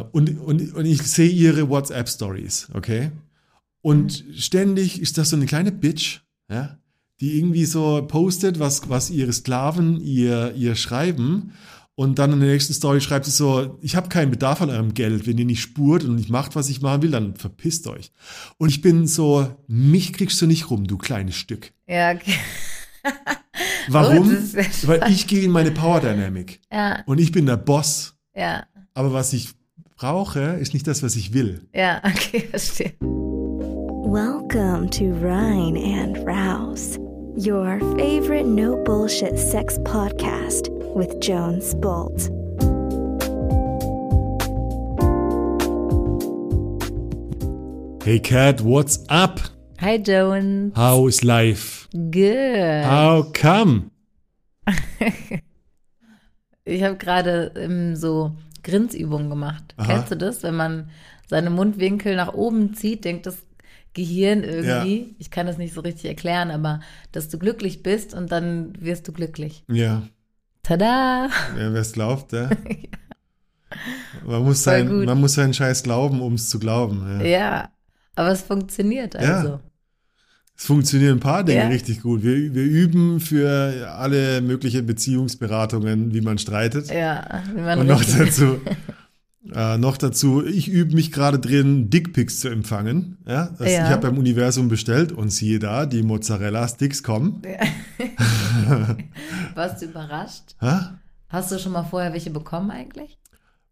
Äh, und, und, und ich sehe ihre WhatsApp-Stories, okay? Und ständig ist das so eine kleine Bitch, ja, die irgendwie so postet, was, was ihre Sklaven ihr, ihr schreiben. Und dann in der nächsten Story schreibt sie so, ich habe keinen Bedarf an eurem Geld. Wenn ihr nicht spurt und nicht macht, was ich machen will, dann verpisst euch. Und ich bin so, mich kriegst du nicht rum, du kleines Stück. Ja, okay. Warum? Oh, Weil ich gehe in meine Power Dynamic. Ja, Und ich bin der Boss. ja, Aber was ich brauche, ist nicht das, was ich will. ja, okay, verstehe. Welcome to Rhine and Rouse, your favorite no bullshit sex podcast with Jones Bolt. Hey Cat, what's up? Hi, Jones. How is life? Good. How come? Ich habe gerade ähm, so Grinsübungen gemacht. Aha. Kennst du das? Wenn man seine Mundwinkel nach oben zieht, denkt das Gehirn irgendwie, ich kann das nicht so richtig erklären, aber dass du glücklich bist und dann wirst du glücklich. Ja, Tada! ja wer es glaubt, ja. Man muss, Voll sein, gut. man muss seinen Scheiß glauben, um es zu glauben. Ja. Ja, aber es funktioniert also. Es funktionieren ein paar Dinge Ja. richtig gut. Wir, wir üben für alle möglichen Beziehungsberatungen, wie man streitet. Ja, wie man Und noch dazu, äh, noch dazu, ich übe mich gerade drin, Dickpics zu empfangen. Ja, das, Ja. Ich habe beim Universum bestellt und siehe da, die Mozzarella-Sticks kommen. Warst du überrascht? Ha? Hast du schon mal vorher welche bekommen eigentlich?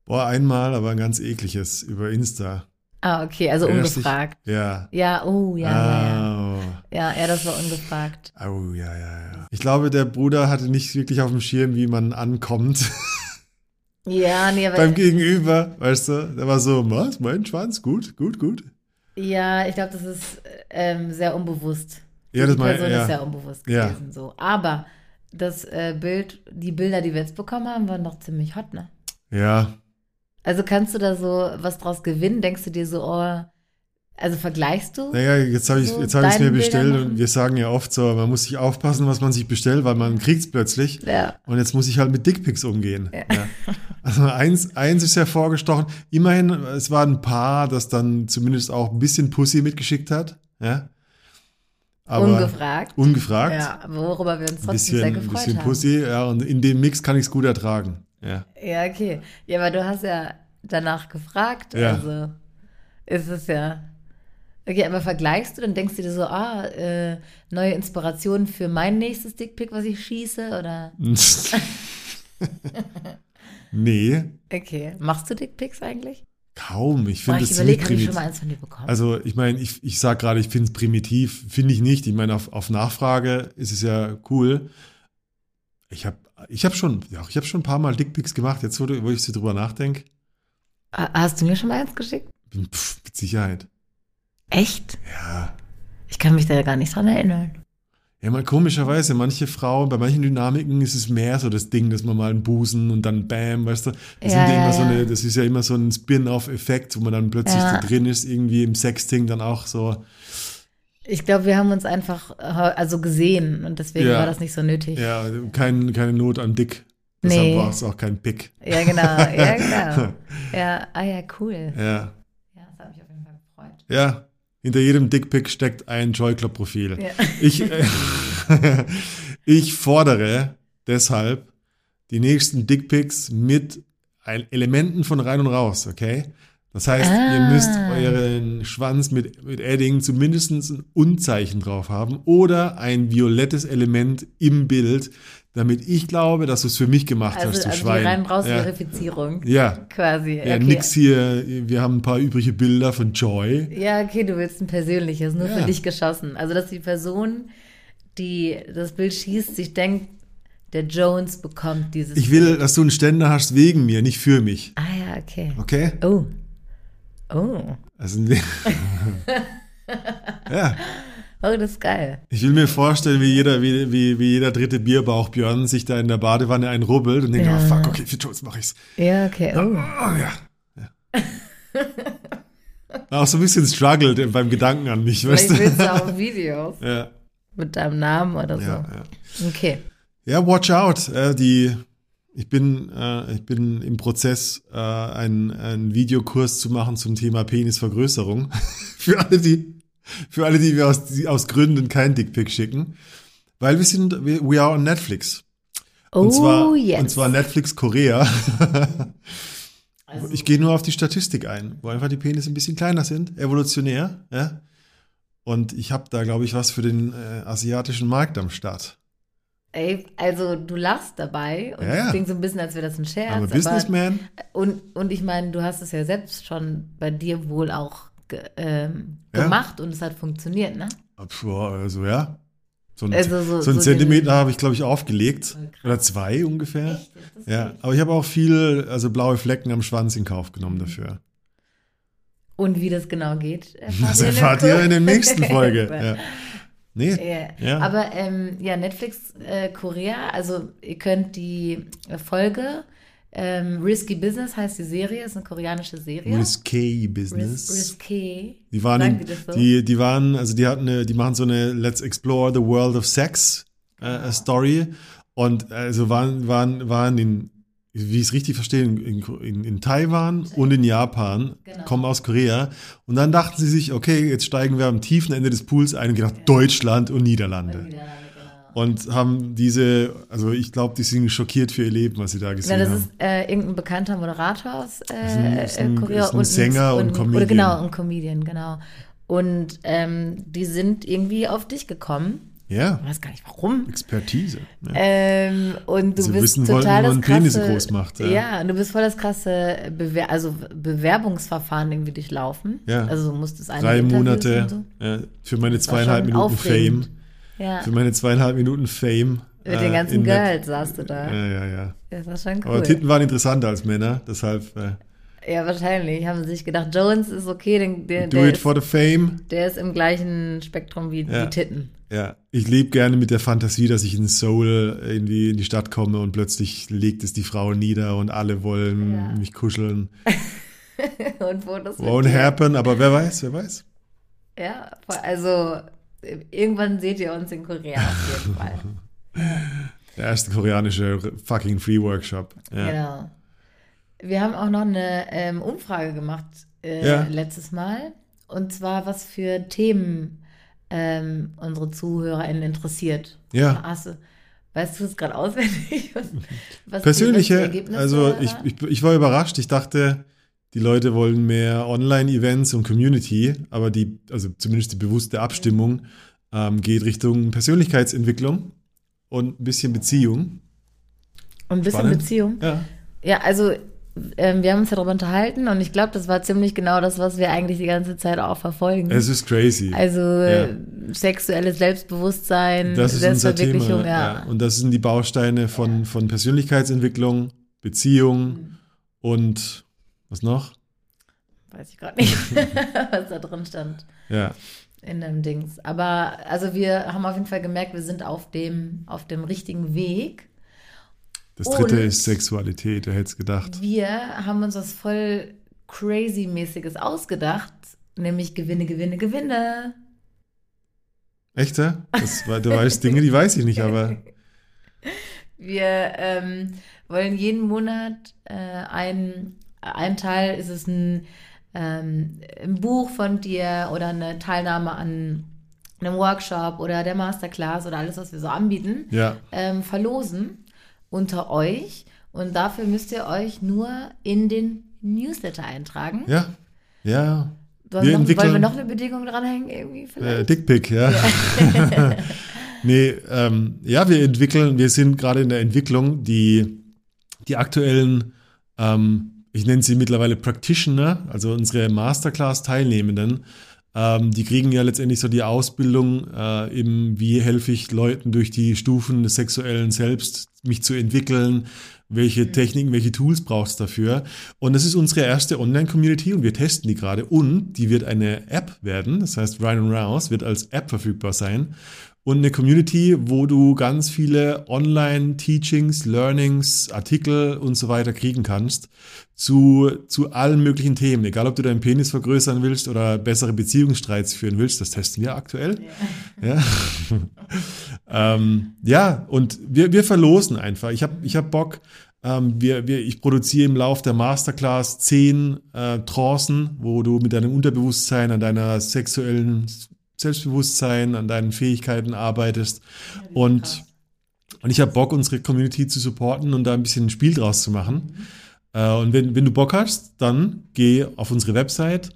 Boah, einmal, aber ein ganz ekliges über Insta. Ah, okay, also Erinnerst dich? ungefragt. Ja. Ja, oh, ja, ja, ja. Ja, ja, das war ungefragt. Au, ja, ja, ja. Ich glaube, der Bruder hatte nicht wirklich auf dem Schirm, wie man ankommt Ja, nee, aber beim Gegenüber, weißt du? Der war so, was, mein Schwanz? Gut, gut, gut. Ja, ich glaube, das ist ähm, sehr unbewusst. Ja, das die mein- Person ja. ist sehr unbewusst Ja. gewesen. So. Aber das äh, Bild, die Bilder, die wir jetzt bekommen haben, waren doch ziemlich hot, ne? Ja, Also kannst du da so was draus gewinnen? Denkst du dir so, oh, also vergleichst du? Naja, jetzt habe ich So jetzt hab ich's mir deine Bilder bestellt und wir sagen ja oft so, man muss sich aufpassen, was man sich bestellt, weil man kriegt's plötzlich. Ja. Und jetzt muss ich halt mit Dickpics umgehen. Ja. Also eins, eins ist hervorgestochen. Immerhin, es war ein Paar, das dann zumindest auch ein bisschen Pussy mitgeschickt hat. Ja. Aber Ungefragt. Ungefragt. Ja, worüber wir uns Ein trotzdem bisschen, sehr ein gefreut bisschen haben. Pussy, ja, und in dem Mix kann ich es gut ertragen. Ja. Ja, okay. Ja, aber du hast ja danach gefragt, Ja. also ist es ja. Okay, aber vergleichst du, dann denkst du dir so, ah, äh, neue Inspiration für mein nächstes Dickpick, was ich schieße, oder? nee, Okay. Machst du Dickpicks eigentlich? kaum. Ich finde ich das überlege, habe ich schon mal eins von dir bekommen? Also ich meine, ich, ich sag gerade, ich finde es primitiv. Finde ich nicht. Ich meine, auf, auf Nachfrage ist es ja cool. Ich habe ich hab schon, ja, ich habe schon ein paar Mal Dickpics gemacht, jetzt wo, wo ich so drüber nachdenke. Ha- Hast du mir schon mal eins geschickt? Pff, mit Sicherheit. Echt? Ja. Ich kann mich da ja gar nicht dran erinnern. Ja, mal komischerweise, manche Frauen, bei manchen Dynamiken ist es mehr so das Ding, dass man mal einen Busen und dann Bam, weißt du? Das, Ja, ja ja, immer so eine, das ist ja immer so ein Spin-off-Effekt, wo man dann plötzlich so drin ist, irgendwie im Sexting dann auch so. Ich glaube, wir haben uns einfach äh, also gesehen und deswegen Ja. war das nicht so nötig. Ja, kein, keine Not an Dick. Deshalb Nee. war es auch kein Pick. Ja, genau. Ja, genau. Ja, ah ja, cool. Ja. Ja, das hat mich auf jeden Fall gefreut. Ja, hinter jedem Dickpick steckt ein Joy Club Profil. Ja. Ich, äh, ich fordere deshalb die nächsten Dickpicks mit Elementen von rein und raus, okay? Das heißt, ihr Ah. müsst euren Schwanz mit, mit Edding zumindest ein Unzeichen drauf haben oder ein violettes Element im Bild, damit ich glaube, dass du es für mich gemacht hast, Also, du also die Schwein. rein raus ja. Verifizierung ja. quasi. Ja, okay. nix hier. Wir haben ein paar übrige Bilder von Joy. Ja, okay, du willst ein persönliches, nur Ja. für dich geschossen. Also, dass die Person, die das Bild schießt, sich denkt, der Jones bekommt dieses. Ich will, dass du einen Ständer hast wegen mir, nicht für mich. ah ja, okay. Okay? Oh. Oh. Also, ja, Oh, das ist geil. ich will mir vorstellen, wie jeder, wie, wie, wie jeder dritte Bierbauch Björn sich da in der Badewanne einrubbelt und denkt, Ja. oh fuck, okay, für Jones mach ich's. Ja, okay. Oh. Oh ja. ja. Auch so ein bisschen struggled beim Gedanken an mich, weißt Vielleicht du? willst du auch Videos Ja, mit deinem Namen oder so. ja, ja. Okay. Ja, watch out. Äh, die Ich bin, äh, ich bin im Prozess, äh, einen, einen Videokurs zu machen zum Thema Penisvergrößerung. für alle, die, für alle, die mir aus, die aus Gründen kein Dickpick schicken. Weil wir sind, we, are on Netflix. Oh, Und zwar, yes. und zwar Netflix Korea. Also- ich gehe nur auf die Statistik ein, wo einfach die Penisse ein bisschen kleiner sind, evolutionär, ja. Und ich habe da, glaube ich, was für den äh, asiatischen Markt am Start. Ey, also du lachst dabei und Ja, ja. es klingt so ein bisschen, als wäre das ein Scherz. Aber- businessman. Und, und ich meine, du hast es ja selbst schon bei dir wohl auch ge, ähm, Ja. gemacht und es hat funktioniert, ne? Also ja. So, ein, Also so- so einen so Zentimeter habe ich, glaube ich, aufgelegt. Krass. Oder zwei ungefähr. Das Ja, viel. aber ich habe auch viel, also blaue Flecken am Schwanz in Kauf genommen dafür. Und wie das genau geht, Das in der erfahrt ihr in der nächsten Folge. Ja. Nee, Ja. Ja. Aber ähm, ja, Netflix äh, Korea, also ihr könnt die äh, Folge ähm, Risky Business heißt die Serie, ist eine koreanische Serie. risque Ris Business. risky. Die waren, in, die so? die, die waren, also die hatten eine, die machen so eine Let's Explore the World of Sex äh, Story und also waren, waren, waren in, wie ich es richtig verstehe, in, in, in Taiwan und in Japan, Genau. kommen aus Korea und dann dachten sie sich, okay, jetzt steigen wir am tiefen Ende des Pools ein und gedacht, Deutschland und Niederlande. Niederlande, genau. Und haben diese, also ich glaube, die sind schockiert für ihr Leben, was sie da Ja, gesehen das haben. ist äh, irgendein bekannter Moderator aus äh, ein- ist ein- Korea ist ein Sänger und Comedian. Oder genau, ein Comedian, genau. Und ähm, die sind irgendwie auf dich gekommen. Ja, Ich weiß gar nicht warum. Expertise. Ja. Ähm, und du Sie bist wissen wollten, total wie das man krasse, Penisse groß macht, ja. Ja. und du bist voll das krasse Bewer also Bewerbungsverfahren irgendwie durchlaufen. Ja. Also du musstest einige Drei Interviews Monate so. äh, für meine zweieinhalb Minuten aufregend. Fame. Ja, Für meine zweieinhalb Minuten Fame. mit äh, den ganzen Girls saßt du da. Ja, ja, ja. Das war schon Aber cool. Titten waren interessanter als Männer, deshalb äh, Ja, wahrscheinlich. Haben sie sich gedacht, Jones ist okay, den, der, do der, it ist, for the fame. der ist im gleichen Spektrum wie Ja. die Titten. Ja, ich lebe gerne mit der Fantasie, dass ich in Seoul irgendwie in die Stadt komme und plötzlich legt es die Frau nieder und alle wollen Ja. mich kuscheln. Und wo das Won't happen, aber wer weiß, wer weiß. Ja, also irgendwann seht ihr uns in Korea auf jeden Fall. Der erste koreanische fucking Free Workshop. Ja. Genau. Wir haben auch noch eine ähm, Umfrage gemacht äh, Ja. letztes Mal. Und zwar, was für Themen ähm, unsere ZuhörerInnen interessiert. Ja. Hast du, weißt du es gerade auswendig? Was, was Persönliche, Ergebnisse also ich, ich, ich war überrascht. Ich dachte, die Leute wollen mehr Online-Events und Community, aber die, also zumindest die bewusste Abstimmung ähm, geht Richtung Persönlichkeitsentwicklung und ein bisschen Beziehung. Und ein bisschen spannend. Beziehung. Ja. Ja, also ähm, wir haben uns ja darüber unterhalten und ich glaube, das war ziemlich genau das, was wir eigentlich die ganze Zeit auch verfolgen. Es ist crazy. also äh, sexuelles Selbstbewusstsein, das ist unser Thema. Selbstverwirklichung, Ja. ja. Und das sind die Bausteine von, von Persönlichkeitsentwicklung, Beziehung Mhm. und was noch? Weiß ich gerade nicht, was da drin stand Ja. in dem Dings. Aber also wir haben auf jeden Fall gemerkt, wir sind auf dem, auf dem richtigen Weg. Das dritte Und- ist Sexualität, wer hätte es gedacht. Wir haben uns was voll crazy-mäßiges ausgedacht, nämlich Gewinne, Gewinne, Gewinne. Echt, ja? Das, war- du weißt Dinge, die weiß ich nicht, aber Wir ähm, wollen jeden Monat äh, ein, ein Teil, ist es ein, ähm, ein Buch von dir oder eine Teilnahme an einem Workshop oder der Masterclass oder alles, was wir so anbieten, ja. ähm, verlosen unter euch. Und dafür müsst ihr euch nur in den Newsletter eintragen. Ja, ja. Wollen, Wir noch, wollen wir noch eine Bedingung dranhängen irgendwie Äh? Dickpick, ja. nee, ähm, ja, wir entwickeln, wir sind gerade in der Entwicklung, die, die aktuellen, ähm, ich nenne sie mittlerweile Practitioner, also unsere Masterclass-Teilnehmenden, ähm, die kriegen ja letztendlich so die Ausbildung äh, im, wie helfe ich Leuten durch die Stufen des sexuellen Selbst, mich zu entwickeln, welche Techniken, welche Tools brauchst du dafür. Und das ist unsere erste Online-Community und wir testen die gerade. Und die wird eine App werden, das heißt Ryan and Rouse wird als App verfügbar sein. Und eine Community, wo du ganz viele Online-Teachings, Learnings, Artikel und so weiter kriegen kannst zu, zu allen möglichen Themen. Egal, ob du deinen Penis vergrößern willst oder bessere Beziehungsstreits führen willst, das testen wir aktuell. Ja, ähm, ja und wir, wir verlosen einfach. Ich habe ich hab Bock, Ähm, wir, wir, ich produziere im Lauf der Masterclass zehn äh, Trancen, wo du mit deinem Unterbewusstsein, an deiner sexuellen Selbstbewusstsein, an deinen Fähigkeiten arbeitest. und, und ich habe Bock, unsere Community zu supporten und da ein bisschen ein Spiel draus zu machen. Äh, und wenn, wenn du Bock hast, dann geh auf unsere Website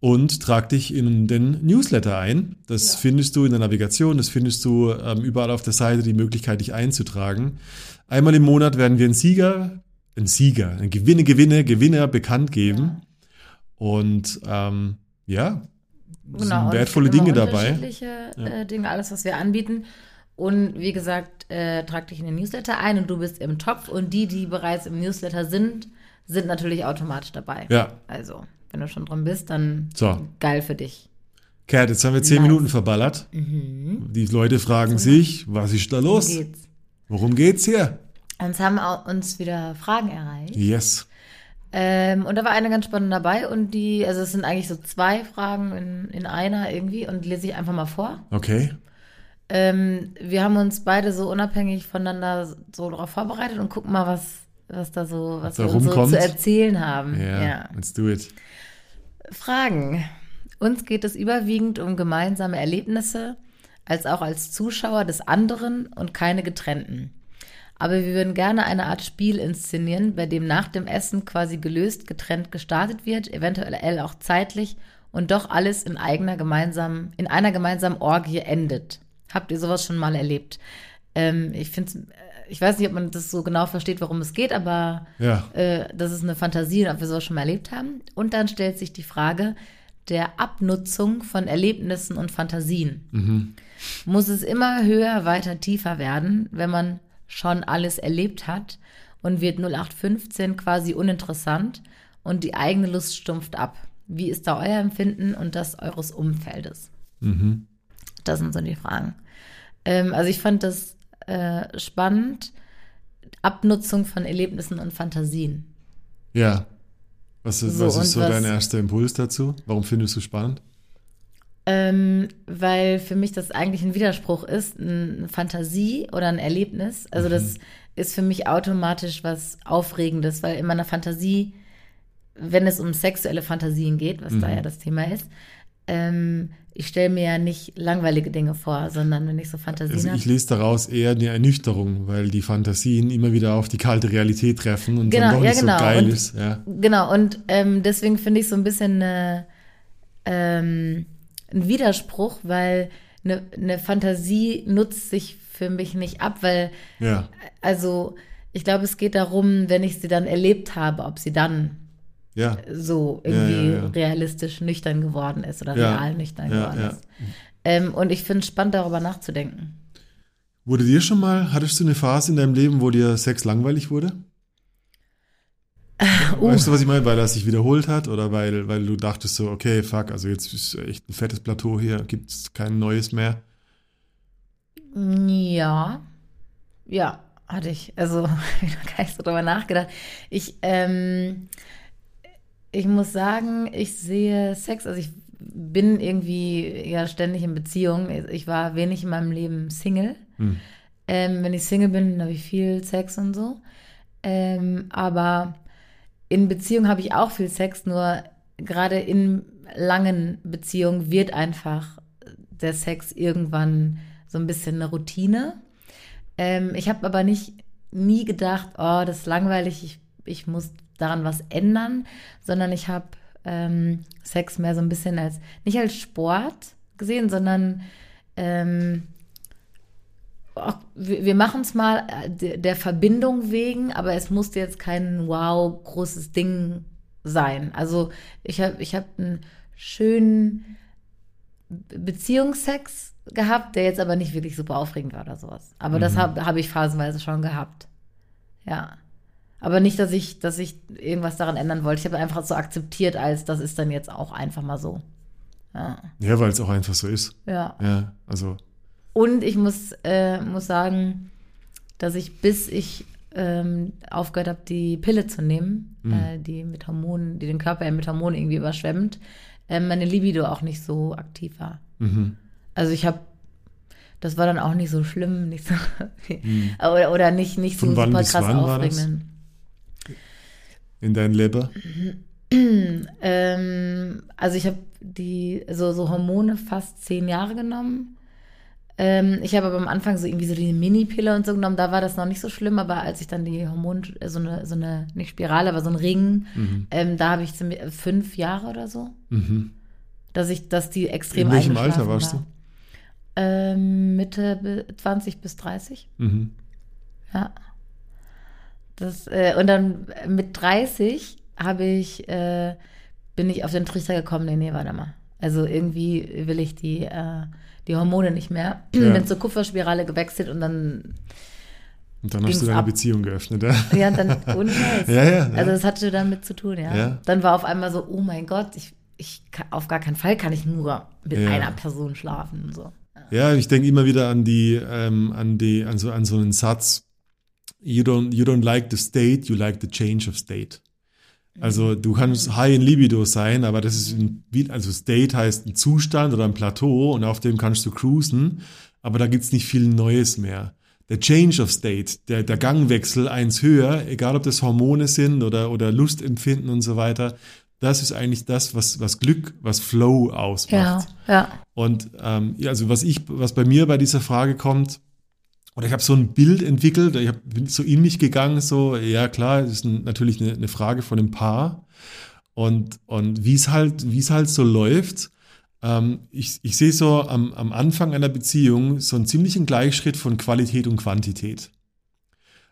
und trag dich in den Newsletter ein. Das Ja. findest du in der Navigation, das findest du ähm, überall auf der Seite die Möglichkeit, dich einzutragen. Einmal im Monat werden wir einen Sieger, einen Sieger, einen Gewinne, Gewinne, Gewinner bekannt geben. Und ähm, ja, sind Genau, es wertvolle Dinge dabei. Unterschiedliche Ja. äh, Dinge, alles, was wir anbieten. Und wie gesagt, äh, trag dich in den Newsletter ein und du bist im Topf. Und die, die bereits im Newsletter sind, sind natürlich automatisch dabei. Ja. Also, wenn du schon drin bist, dann So. geil für dich. Kat, jetzt haben wir zehn Nice. Minuten verballert. Die Leute fragen sich, was ist da los? Worum geht's? Worum geht's hier? Uns haben uns wieder Fragen erreicht. Yes. Ähm, und da war eine ganz spannende dabei und die, also es sind eigentlich so zwei Fragen in, in einer irgendwie und lese ich einfach mal vor. Okay. Ähm, wir haben uns beide so unabhängig voneinander so darauf vorbereitet und gucken mal, was, was da so, was da wir uns so zu erzählen haben. Ja, Ja. let's do it. Fragen. Uns geht es überwiegend um gemeinsame Erlebnisse, als auch als Zuschauer des anderen und keine getrennten. Aber wir würden gerne eine Art Spiel inszenieren, bei dem nach dem Essen quasi gelöst getrennt gestartet wird, eventuell auch zeitlich und doch alles in eigener gemeinsamen, in einer gemeinsamen Orgie endet. Habt ihr sowas schon mal erlebt? Ähm, ich finde, ich weiß nicht, ob man das so genau versteht, worum es geht, aber Ja. äh, das ist eine Fantasie ob wir sowas schon mal erlebt haben. Und dann stellt sich die Frage der Abnutzung von Erlebnissen und Fantasien. Muss es immer höher, weiter, tiefer werden, wenn man schon alles erlebt hat und wird 0815 quasi uninteressant und die eigene Lust stumpft ab? Wie ist da euer Empfinden und das eures Umfeldes? Das sind so die Fragen. Ähm, also ich fand das äh, spannend. Abnutzung von Erlebnissen und Fantasien. Ja. Was ist, So, was ist so was- dein erster Impuls dazu? Warum findest du es spannend? Ähm, weil für mich das eigentlich ein Widerspruch ist, eine Fantasie oder ein Erlebnis. Also das ist für mich automatisch was Aufregendes, weil in meiner Fantasie, wenn es um sexuelle Fantasien geht, was da ja das Thema ist, ähm, ich stelle mir ja nicht langweilige Dinge vor, sondern wenn ich so Fantasien Also ich lese daraus eher eine Ernüchterung, weil die Fantasien immer wieder auf die kalte Realität treffen und Genau, dann doch ja, nicht genau. so geil Und- ist. Ja. Genau, und ähm, deswegen finde ich so ein bisschen eine, ähm, ein Widerspruch, weil eine, eine Fantasie nutzt sich für mich nicht ab, weil, ja. also ich glaube, es geht darum, wenn ich sie dann erlebt habe, ob sie dann Ja. so irgendwie Ja, realistisch nüchtern geworden ist oder real nüchtern geworden ist. Ähm, und ich finde es spannend, darüber nachzudenken. Wurde dir schon mal, hattest du eine Phase in deinem Leben, wo dir Sex langweilig wurde? Uh. Weißt du, was ich meine? Weil er sich wiederholt hat oder weil, weil du dachtest so, okay, fuck, also jetzt ist echt ein fettes Plateau hier, gibt es kein neues mehr. Ja, ja, hatte ich. Also, ich habe gar nicht so drüber nachgedacht. Ich, ähm, ich muss sagen, ich sehe Sex, also ich bin irgendwie ja ständig in Beziehung. Ich war wenig in meinem Leben Single. Hm. Ähm, wenn ich Single bin, habe ich viel Sex und so. Ähm, aber in Beziehung habe ich auch viel Sex, nur gerade in langen Beziehungen wird einfach der Sex irgendwann so ein bisschen eine Routine. Ähm, ich habe aber nicht nie gedacht, oh, das ist langweilig, ich, ich muss daran was ändern, sondern ich habe ähm, Sex mehr so ein bisschen als, nicht als Sport gesehen, sondern ähm, wir, machen es mal äh, der, Verbindung wegen, aber es musste jetzt kein wow großes Ding sein. Also ich habe ich hab einen schönen Beziehungsex gehabt, der jetzt aber nicht wirklich super aufregend war oder sowas. Aber das habe hab ich phasenweise schon gehabt. Ja. Aber nicht, dass ich, dass ich irgendwas daran ändern wollte. Ich habe einfach so akzeptiert, als das ist dann jetzt auch einfach mal so. Ja. Ja, weil es auch einfach so ist. ja. Ja, also, Und ich muss, äh, muss sagen, dass ich, bis ich ähm, aufgehört habe, die Pille zu nehmen, äh, die mit Hormonen, die den Körper ja mit Hormonen irgendwie überschwemmt, äh, meine Libido auch nicht so aktiv war. mhm. Also ich habe, das war dann auch nicht so schlimm, nicht so, oder, oder nicht, nicht so Von wann super bis krass wann war das? aufregend. in dein Leber? ähm, also ich habe die so, so Hormone fast zehn Jahre genommen. Ähm, ich habe aber am Anfang so irgendwie so die Mini-Pille und so genommen, da war das noch nicht so schlimm, aber als ich dann die Hormon, äh, so eine, so eine, nicht Spirale, aber so ein Ring, ähm, da habe ich zum, fünf Jahre oder so, Mhm. dass ich, dass die extrem In welchem Alter warst war. Ähm, Mitte bi- 20 bis 30. Mhm. Ja. Das, äh, und dann mit 30 habe ich, äh, bin ich auf den Trichter gekommen, nee, nee, warte mal. Also irgendwie will ich die, äh, die Hormone nicht mehr. Ja. Bin zur Kupferspirale gewechselt und dann, Und dann hast du deine ab. Beziehung geöffnet, ja? ja, dann, ohne Scheiß. Ja, ja, ja. Also das hatte damit zu tun, ja. Ja. Dann war auf einmal so, oh mein Gott, ich, ich kann, auf gar keinen Fall kann ich nur mit Ja. einer Person schlafen und so. Ja, ich denke immer wieder an die, ähm, an die, an so, an so einen Satz. You don't, you don't like the state, you like the change of state. Also du kannst high in Libido sein, aber das ist ein, also State heißt ein Zustand oder ein Plateau und auf dem kannst du cruisen, aber da gibt's nicht viel Neues mehr. Der Change of State, der, der Gangwechsel eins höher, egal ob das Hormone sind oder, oder Lustempfinden und so weiter, das ist eigentlich das, was, was Glück, was Flow ausmacht. Ja, ja. Und ähm, ja, also was ich, was bei mir bei dieser Frage kommt, oder ich habe so ein Bild entwickelt, ich hab, bin so in mich gegangen, so, ja klar, das ist ein, natürlich eine, eine Frage von einem Paar. Und, und wie es halt, es halt so läuft, ähm, ich, ich sehe so am, am Anfang einer Beziehung so einen ziemlichen Gleichschritt von Qualität und Quantität.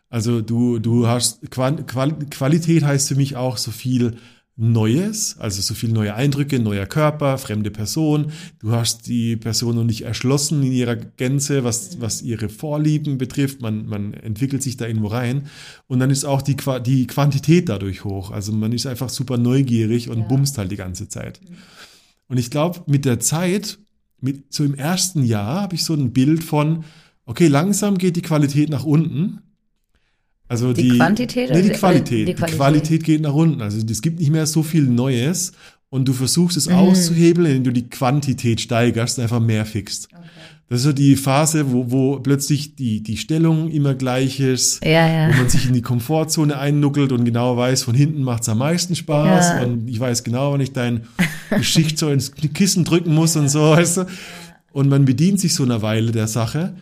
Also du, du hast Qualität heißt für mich auch so viel Neues, also so viel neue Eindrücke, neuer Körper, fremde Person. Du hast die Person noch nicht erschlossen in ihrer Gänze, was, was ihre Vorlieben betrifft. Man, man entwickelt sich da irgendwo rein. Und dann ist auch die, Qua die Quantität dadurch hoch. Also man ist einfach super neugierig und Ja. bumst halt die ganze Zeit. Und ich glaube, mit der Zeit, mit, so im ersten Jahr, habe ich so ein Bild von, okay, langsam geht die Qualität nach unten. Also Die die, Quantität Nee, die die- Qualität. die Qualität? Qualität. geht nach unten. Also es gibt nicht mehr so viel Neues und du versuchst es Mhm. auszuhebeln, indem du die Quantität steigerst und einfach mehr fixst. Das ist so die Phase, wo, wo plötzlich die, die Stellung immer gleich ist, Ja, ja. wo man sich in die Komfortzone einnuckelt und genau weiß, von hinten macht es am meisten Spaß Ja. und ich weiß genau, wann ich dein Geschicht so ins Kissen drücken muss und so, weißt du. Und man bedient sich so eine Weile der Sache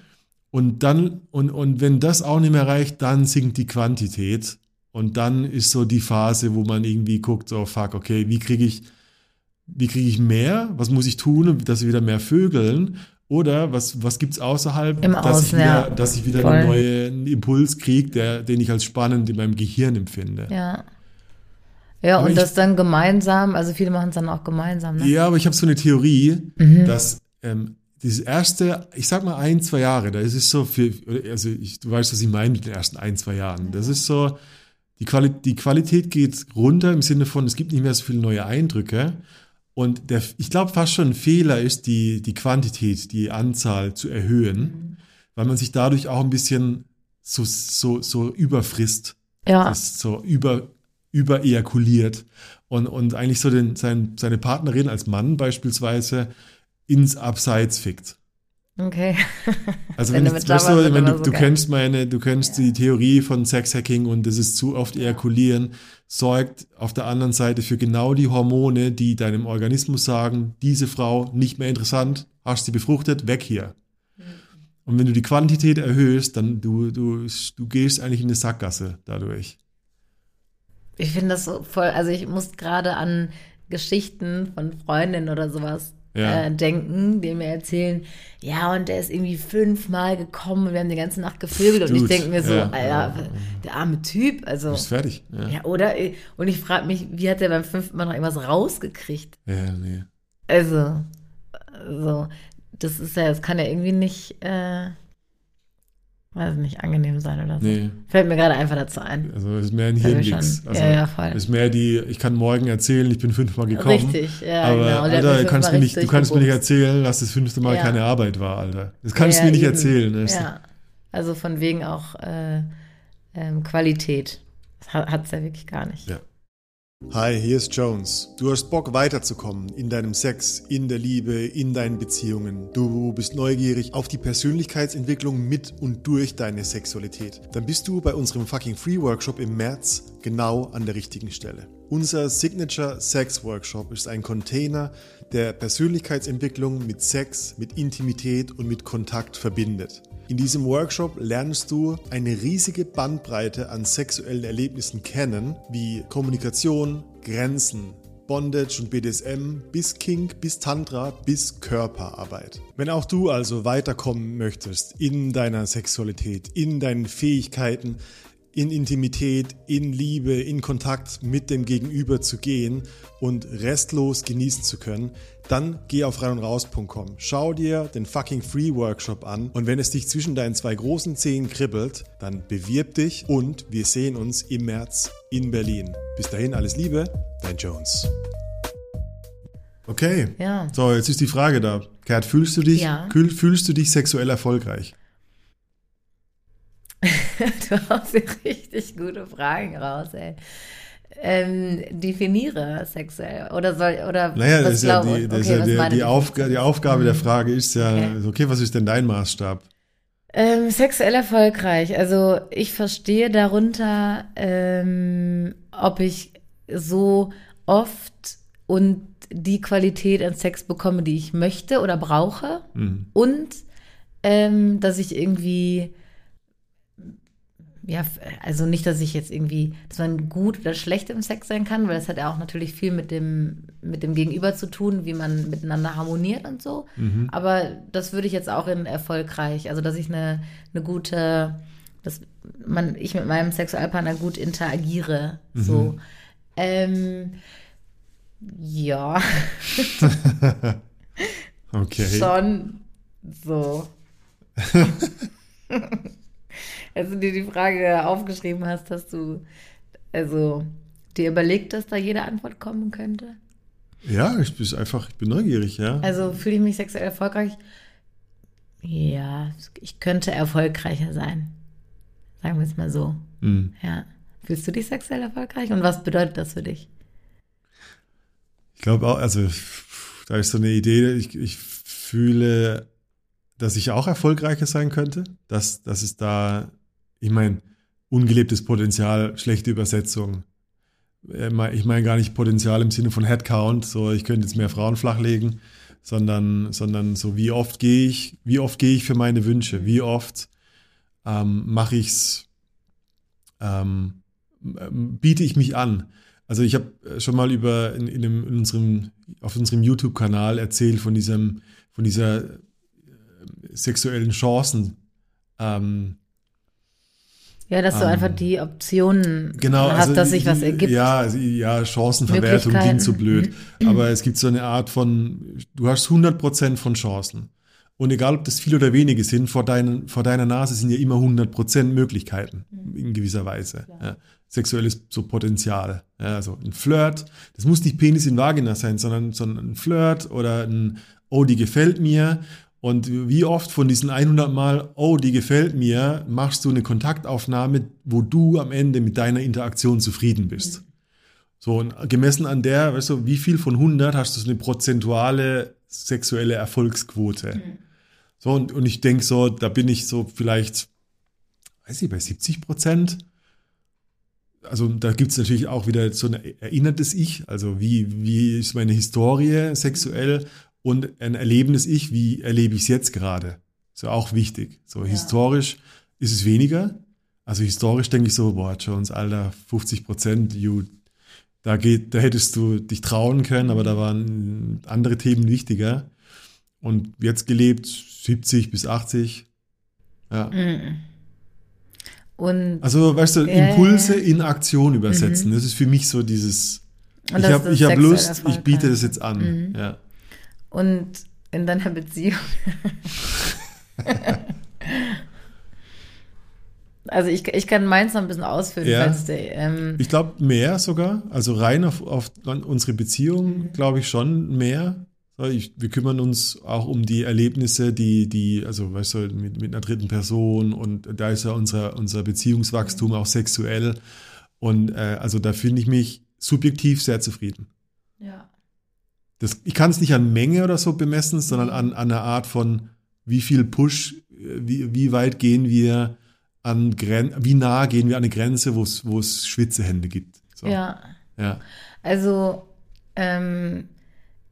und dann, und, und wenn das auch nicht mehr reicht, dann sinkt die Quantität und dann ist so die Phase, wo man irgendwie guckt, so fuck, okay, wie kriege ich, wie kriege ich mehr? Was muss ich tun, dass wir wieder mehr vögeln? Oder was, was gibt's außerhalb, Im dass, Außen, ich wieder, ja. dass ich wieder Voll. einen neuen Impuls kriege, der, den ich als spannend in meinem Gehirn empfinde? Ja. Ja, Aber und ich- das dann gemeinsam, also viele machen es dann auch gemeinsam, ne? Ja, aber ich habe so eine Theorie, Mhm. dass ähm, dieses erste, ich sag mal ein, zwei Jahre, da ist es so für, also ich, du weißt, was ich meine mit den ersten ein, zwei Jahren. Das ist so, die, Quali die Qualität geht runter im Sinne von, es gibt nicht mehr so viele neue Eindrücke. Und der, ich glaube fast schon ein Fehler ist, die, die Quantität, die Anzahl zu erhöhen, weil man sich dadurch auch ein bisschen so, so, so überfrisst Ja, ist so über, über ejakuliert und, und eigentlich so den, sein, seine Partnerin als Mann beispielsweise ins Abseits fickt. okay. Also Wenn wenn, du ich, weißt du, wenn du, so du kennst meine, du kennst die Theorie von Sexhacking und das ist zu oft ejakulieren, sorgt auf der anderen Seite für genau die Hormone, die deinem Organismus sagen, diese Frau nicht mehr interessant, hast sie befruchtet, weg hier. Mhm. Und wenn du die Quantität erhöhst, dann du, du, du gehst eigentlich in eine Sackgasse dadurch. Ich finde das so voll, also ich muss gerade an Geschichten von Freundinnen oder sowas Ja. äh, denken, die mir erzählen, ja, und der ist irgendwie fünfmal gekommen und wir haben die ganze Nacht gevögelt und ich denke mir so, ja. Alter, der arme Typ, also. Du bist fertig. Ja, Ja, oder? Und ich frage mich, wie hat der beim fünften Mal noch irgendwas rausgekriegt? ja nee. Also, so, das ist ja, das kann ja irgendwie nicht, äh, weiß nicht, angenehm sein oder so. Nee, Fällt mir gerade einfach dazu ein. also es ist mehr ein Hirnwix. Also, Ja, ja, voll. Es ist mehr die, ich kann morgen erzählen, ich bin fünfmal gekommen. Richtig, ja, aber genau. Alter, du kannst, mir nicht, du kannst mir nicht erzählen, dass das fünfte Mal Ja. keine Arbeit war, Alter. Das kannst du Ja, mir nicht eben. erzählen. Ja, also von wegen auch äh, ähm, Qualität. Das hat es ja wirklich gar nicht. Ja. Hi, hier ist Jones. Du hast Bock weiterzukommen in deinem Sex, in der Liebe, in deinen Beziehungen. Du bist neugierig auf die Persönlichkeitsentwicklung mit und durch deine Sexualität. Dann bist du bei unserem fucking Free Workshop im März genau an der richtigen Stelle. Unser Signature Sex Workshop ist ein Container, der Persönlichkeitsentwicklung mit Sex, mit Intimität und mit Kontakt verbindet. In diesem Workshop lernst du eine riesige Bandbreite an sexuellen Erlebnissen kennen, wie Kommunikation, Grenzen, Bondage und BDSM bis Kink, bis Tantra, bis Körperarbeit. Wenn auch du also weiterkommen möchtest in deiner Sexualität, in deinen Fähigkeiten, in Intimität, in Liebe, in Kontakt mit dem Gegenüber zu gehen und restlos genießen zu können, dann geh auf reinundraus.com. Schau dir den fucking Free Workshop an und wenn es dich zwischen deinen zwei großen Zehen kribbelt, dann bewirb dich und wir sehen uns im März in Berlin. Bis dahin alles Liebe, dein Jones. Okay. Ja. So, jetzt ist die Frage da. Gerd, fühlst du dich, Ja. fühl- fühlst du dich sexuell erfolgreich? Du hast hier richtig gute Fragen raus, ey. Ähm, definiere sexuell. Oder soll, oder Naja, das was ist ja die, das ist okay, ja was die, die? Aufga die Aufgabe der Frage ist ja, Okay. okay, was ist denn dein Maßstab? Ähm, sexuell erfolgreich. Also ich verstehe darunter, ähm, ob ich so oft und die Qualität an Sex bekomme, die ich möchte oder brauche. Mhm. Und ähm, dass ich irgendwie, ja, also nicht, dass ich jetzt irgendwie, dass man gut oder schlecht im Sex sein kann, weil das hat ja auch natürlich viel mit dem, mit dem Gegenüber zu tun, wie man miteinander harmoniert und so. Mhm. Aber das würde ich jetzt auch in erfolgreich, also dass ich eine, eine gute, dass man, ich mit meinem Sexualpartner gut interagiere. So. Ähm, ja, Okay. schon so. Als du dir die Frage aufgeschrieben hast, hast du also dir überlegt, dass da jede Antwort kommen könnte? Ja, ich bin einfach, ich bin neugierig, ja. Also fühle ich mich sexuell erfolgreich? Ja, ich könnte erfolgreicher sein. Sagen wir es mal so. Mhm. Ja. Fühlst du dich sexuell erfolgreich? Und was bedeutet das für dich? Ich glaube auch, also da ist so eine Idee, ich, ich fühle, dass ich auch erfolgreicher sein könnte, dass, dass es da, ich meine, ungelebtes Potenzial, schlechte Übersetzung. Äh, Ich meine gar nicht Potenzial im Sinne von Headcount, so ich könnte jetzt mehr Frauen flachlegen, sondern, sondern so wie oft gehe ich, wie oft gehe ich für meine Wünsche, wie oft ähm, mache ich's, ähm, ähm, biete ich mich an. Also ich habe schon mal über in, in, dem, in unserem auf unserem YouTube-Kanal erzählt von diesem von dieser äh, sexuellen Chancen. Ähm, Ja, dass du Ähm, einfach die Optionen genau, hast, also dass sich was ergibt. Ja, also, ja, Chancenverwertung klingt so blöd. Möglichkeiten. Aber es gibt so eine Art von, du hast 100% von Chancen. Und egal, ob das viele oder wenige sind, vor, deinen, vor deiner Nase sind ja immer 100% Möglichkeiten, in gewisser Weise. Ja. Sexuelles so Potenzial. Ja, also ein Flirt, das muss nicht Penis in Vagina sein, sondern, sondern ein Flirt oder ein, oh, die gefällt mir. Und wie oft von diesen 100 Mal, oh, die gefällt mir, machst du eine Kontaktaufnahme, wo du am Ende mit deiner Interaktion zufrieden bist. So, und gemessen an der, weißt du, wie viel von 100 hast du so eine prozentuale sexuelle Erfolgsquote? So, und, und ich denke so, da bin ich so vielleicht, weiß ich, bei 70 Prozent. Also da gibt es natürlich auch wieder so ein erinnertes Ich, also wie, wie ist meine Historie sexuell und ein erlebendes Ich, wie erlebe ich es jetzt gerade? So auch wichtig. So historisch ist es weniger. Also historisch denke ich so, boah, Jones, Alter, 50 Prozent, you, da geht, da hättest du dich trauen können, aber da waren andere Themen wichtiger. Und jetzt gelebt 70 bis 80. Ja. Mhm. Und, Also, weißt du, Ja, ja, Impulse ja. in Aktion übersetzen. Das ist für mich so dieses, Und ich habe hab Lust, ich biete erfolgreich. das jetzt an. Mhm. Ja. Und in deiner Beziehung. also ich, ich kann meins noch ein bisschen ausführen, Ja. der, ähm, Ich glaube mehr sogar, also rein auf, auf unsere Beziehung glaube ich schon mehr. Ich, wir kümmern uns auch um die Erlebnisse, die, die, also weißt du, mit, mit einer dritten Person und da ist ja unser, unser Beziehungswachstum auch sexuell. Und äh, also da finde ich mich subjektiv sehr zufrieden. Ja. Das, ich kann es nicht an Menge oder so bemessen, sondern an, an einer Art von, wie viel Push, äh, wie, wie weit gehen wir an Gren wie nah gehen wir an eine Grenze, wo es wo es Schwitzehände gibt. So. Ja. ja. Also, ähm,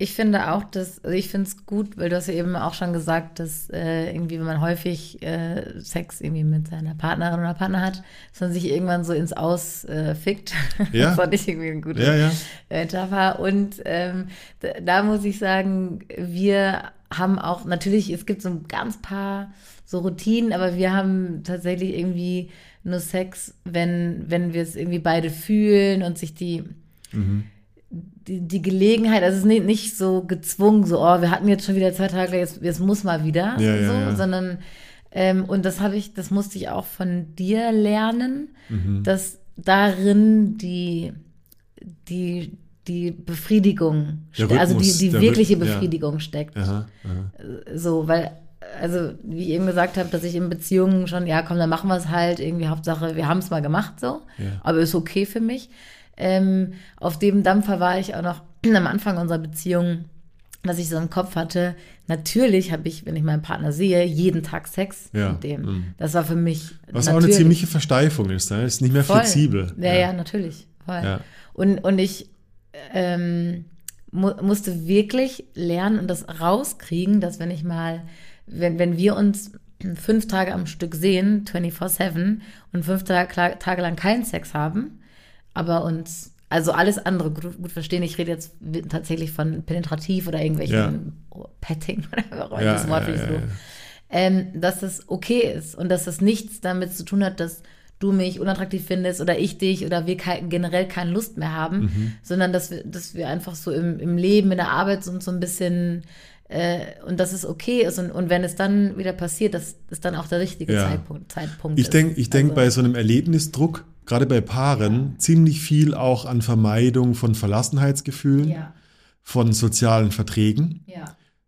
ich finde auch, dass, also ich finde es gut, weil du hast ja eben auch schon gesagt, dass äh, irgendwie, wenn man häufig äh, Sex irgendwie mit seiner Partnerin oder Partner hat, dass man sich irgendwann so ins Aus äh, fickt. Ja. das fand ich irgendwie eine gute Ja, ja. Metapher. Und ähm, da, da muss ich sagen, wir haben auch, natürlich, es gibt so ein ganz paar so Routinen, aber wir haben tatsächlich irgendwie nur Sex, wenn, wenn wir es irgendwie beide fühlen und sich die, Mhm. Die, die Gelegenheit, also es ist nicht, nicht so gezwungen, so, oh, wir hatten jetzt schon wieder zwei Tage, jetzt, jetzt muss mal wieder, Ja, ja, so, ja. sondern, ähm, und das habe ich, das musste ich auch von dir lernen, Mhm. dass darin die, die, die Befriedigung, ste- also die, Rhythmus, die wirkliche Rhyth- ja. Befriedigung steckt. Aha, aha. So, weil, also, wie ich eben gesagt habe, dass ich in Beziehungen schon, ja, komm, dann machen wir es halt, irgendwie Hauptsache, wir haben es mal gemacht, so. Ja. Aber ist okay für mich. Ähm, auf dem Dampfer war ich auch noch am Anfang unserer Beziehung, dass ich so im Kopf hatte, natürlich habe ich, wenn ich meinen Partner sehe, jeden Tag Sex Ja, mit dem. mhm. Das war für mich. Was auch eine natürlich. ziemliche Versteifung ist, ne? ist nicht mehr Voll. flexibel. Ja, ja, natürlich. Voll. Ja. Und, und ich ähm, mu musste wirklich lernen und das rauskriegen, dass wenn ich mal, wenn, wenn wir uns fünf Tage am Stück sehen, 24-7, und fünf Tage, Tage lang keinen Sex haben, aber uns, also alles andere gut, gut verstehen. Ich rede jetzt tatsächlich von penetrativ oder irgendwelchen Petting oder was Ja, das Wort ja, ja, so ja. ähm, dass das okay ist und dass das nichts damit zu tun hat, dass du mich unattraktiv findest oder ich dich oder wir kein, generell keine Lust mehr haben, Mhm. sondern dass wir, dass wir einfach so im, im Leben, in der Arbeit so, so ein bisschen äh, und dass es okay ist und, und wenn es dann wieder passiert, dass es dann auch der richtige Ja. Zeitpunkt, Zeitpunkt Ich ist. denke ich denk Also, bei so einem Erlebnisdruck, gerade bei Paaren, ziemlich viel auch an Vermeidung von Verlassenheitsgefühlen, Ja, von sozialen Verträgen. ja.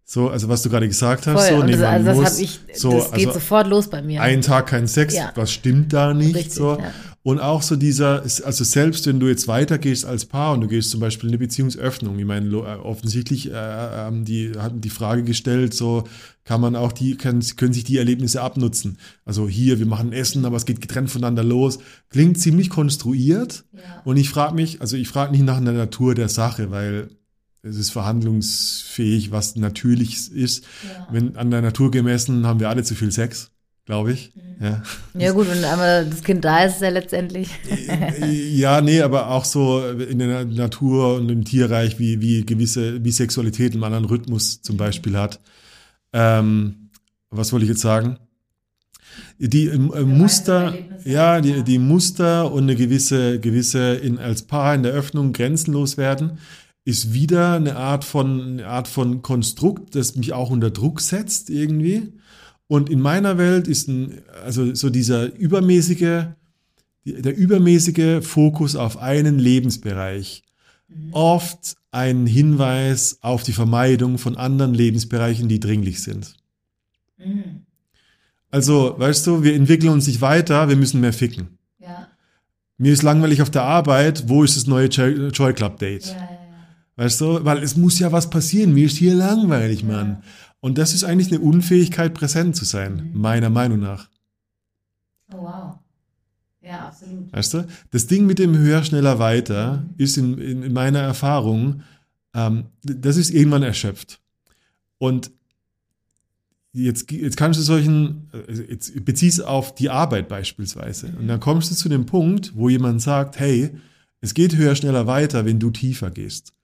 So, also was du gerade gesagt hast, Voll. so, nee, das, also das muss ich, so, das geht also sofort los bei mir. einen Tag kein Sex, Ja. was stimmt da nicht? Richtig, so. Und auch so dieser, also selbst wenn du jetzt weitergehst als Paar und du gehst zum Beispiel in eine Beziehungsöffnung, ich meine, äh, offensichtlich äh, haben die hatten die Frage gestellt, so kann man auch die, können, können sich die Erlebnisse abnutzen. Also hier, wir machen Essen, aber es geht getrennt voneinander los. Klingt ziemlich konstruiert. Ja. Und ich frage mich, also ich frage nicht nach der Natur der Sache, weil es ist verhandlungsfähig, was natürlich ist. Ja. Wenn an der Natur gemessen haben wir alle zu viel Sex, glaube ich. Mhm. Ja. ja gut, wenn einmal das Kind da ist, ist ja letztendlich. ja, nee, aber auch so in der Natur und im Tierreich, wie, wie gewisse, wie Sexualität einen anderen Rhythmus zum Beispiel hat. Ähm, was wollte ich jetzt sagen? Die äh, Muster, Erlebnisse. ja, die, die Muster und eine gewisse, gewisse in, als Paar in der Öffnung grenzenlos werden, ist wieder eine Art von, eine Art von Konstrukt, das mich auch unter Druck setzt irgendwie. Und in meiner Welt ist ein, also so dieser übermäßige, der übermäßige Fokus auf einen Lebensbereich oft ein Hinweis auf die Vermeidung von anderen Lebensbereichen, die dringlich sind. Mhm. Also, weißt du, wir entwickeln uns nicht weiter, wir müssen mehr ficken. Ja. Mir ist langweilig auf der Arbeit, wo ist das neue Joy Club Date? Ja, ja. Weißt du, weil es muss ja was passieren, mir ist hier langweilig, Mann. Und das ist eigentlich eine Unfähigkeit, präsent zu sein, meiner Meinung nach. Oh, wow. Ja, absolut. Weißt du? Das Ding mit dem höher, schneller, weiter ist in, in, in meiner Erfahrung, ähm, das ist irgendwann erschöpft. Und jetzt, jetzt kannst du solchen, äh, jetzt beziehst auf die Arbeit beispielsweise. Und dann kommst du zu dem Punkt, wo jemand sagt, hey, es geht höher, schneller, weiter, wenn du tiefer gehst.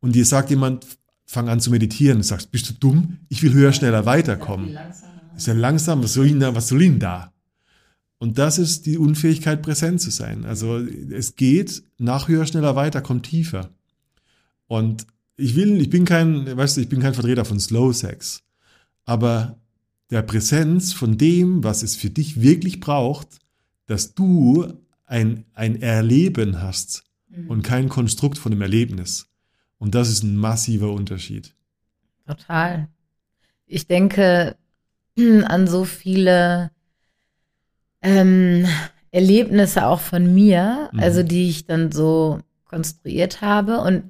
Und dir sagt jemand, fang an zu meditieren. Du sagst, bist du dumm? Ich will höher, schneller, weiterkommen. Ist ja langsam, was soll ihn da, was soll ihn da? Und das ist die Unfähigkeit, präsent zu sein. Also es geht nach höher, schneller, weiter, kommt tiefer. Und ich will, ich bin kein, weißt du, ich bin kein Vertreter von Slow Sex. Aber der Präsenz von dem, was es für dich wirklich braucht, dass du ein, ein Erleben hast und kein Konstrukt von dem Erlebnis. Und das ist ein massiver Unterschied. Total. Ich denke an so viele ähm, Erlebnisse auch von mir, Mhm. also die ich dann so konstruiert habe. Und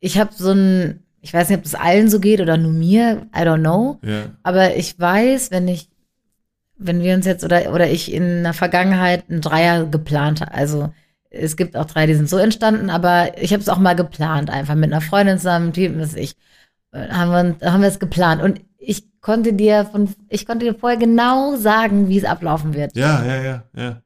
ich habe so ein, ich weiß nicht, ob das allen so geht oder nur mir, I don't know. Ja. Aber ich weiß, wenn ich, wenn wir uns jetzt oder, oder ich in der Vergangenheit einen Dreier geplant habe, also es gibt auch drei, die sind so entstanden, aber ich habe es auch mal geplant, einfach mit einer Freundin zusammen, Typen, was ich, äh, haben wir, haben wir es geplant. Und ich konnte dir von, ich konnte dir vorher genau sagen, wie es ablaufen wird. Ja, ja, ja, ja.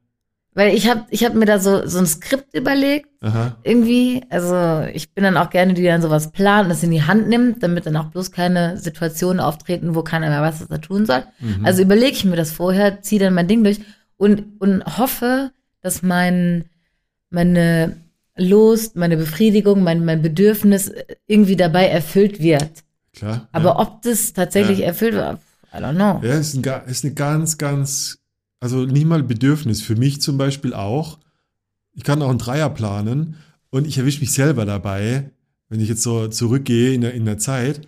Weil ich habe ich hab mir da so, so ein Skript überlegt, Aha. irgendwie. Also ich bin dann auch gerne, die dann sowas planen, das in die Hand nimmt, damit dann auch bloß keine Situationen auftreten, wo keiner mehr weiß, was er tun soll. Mhm. Also überlege ich mir das vorher, ziehe dann mein Ding durch und, und hoffe, dass mein, meine Lust, meine Befriedigung, mein, mein Bedürfnis irgendwie dabei erfüllt wird. Klar. Aber ja. ob das tatsächlich Ja. erfüllt wird, I don't know. Ja, ist, ein, ist eine ganz, ganz, also nicht mal Bedürfnis, für mich zum Beispiel auch. Ich kann auch einen Dreier planen und ich erwische mich selber dabei, wenn ich jetzt so zurückgehe in der, in der Zeit,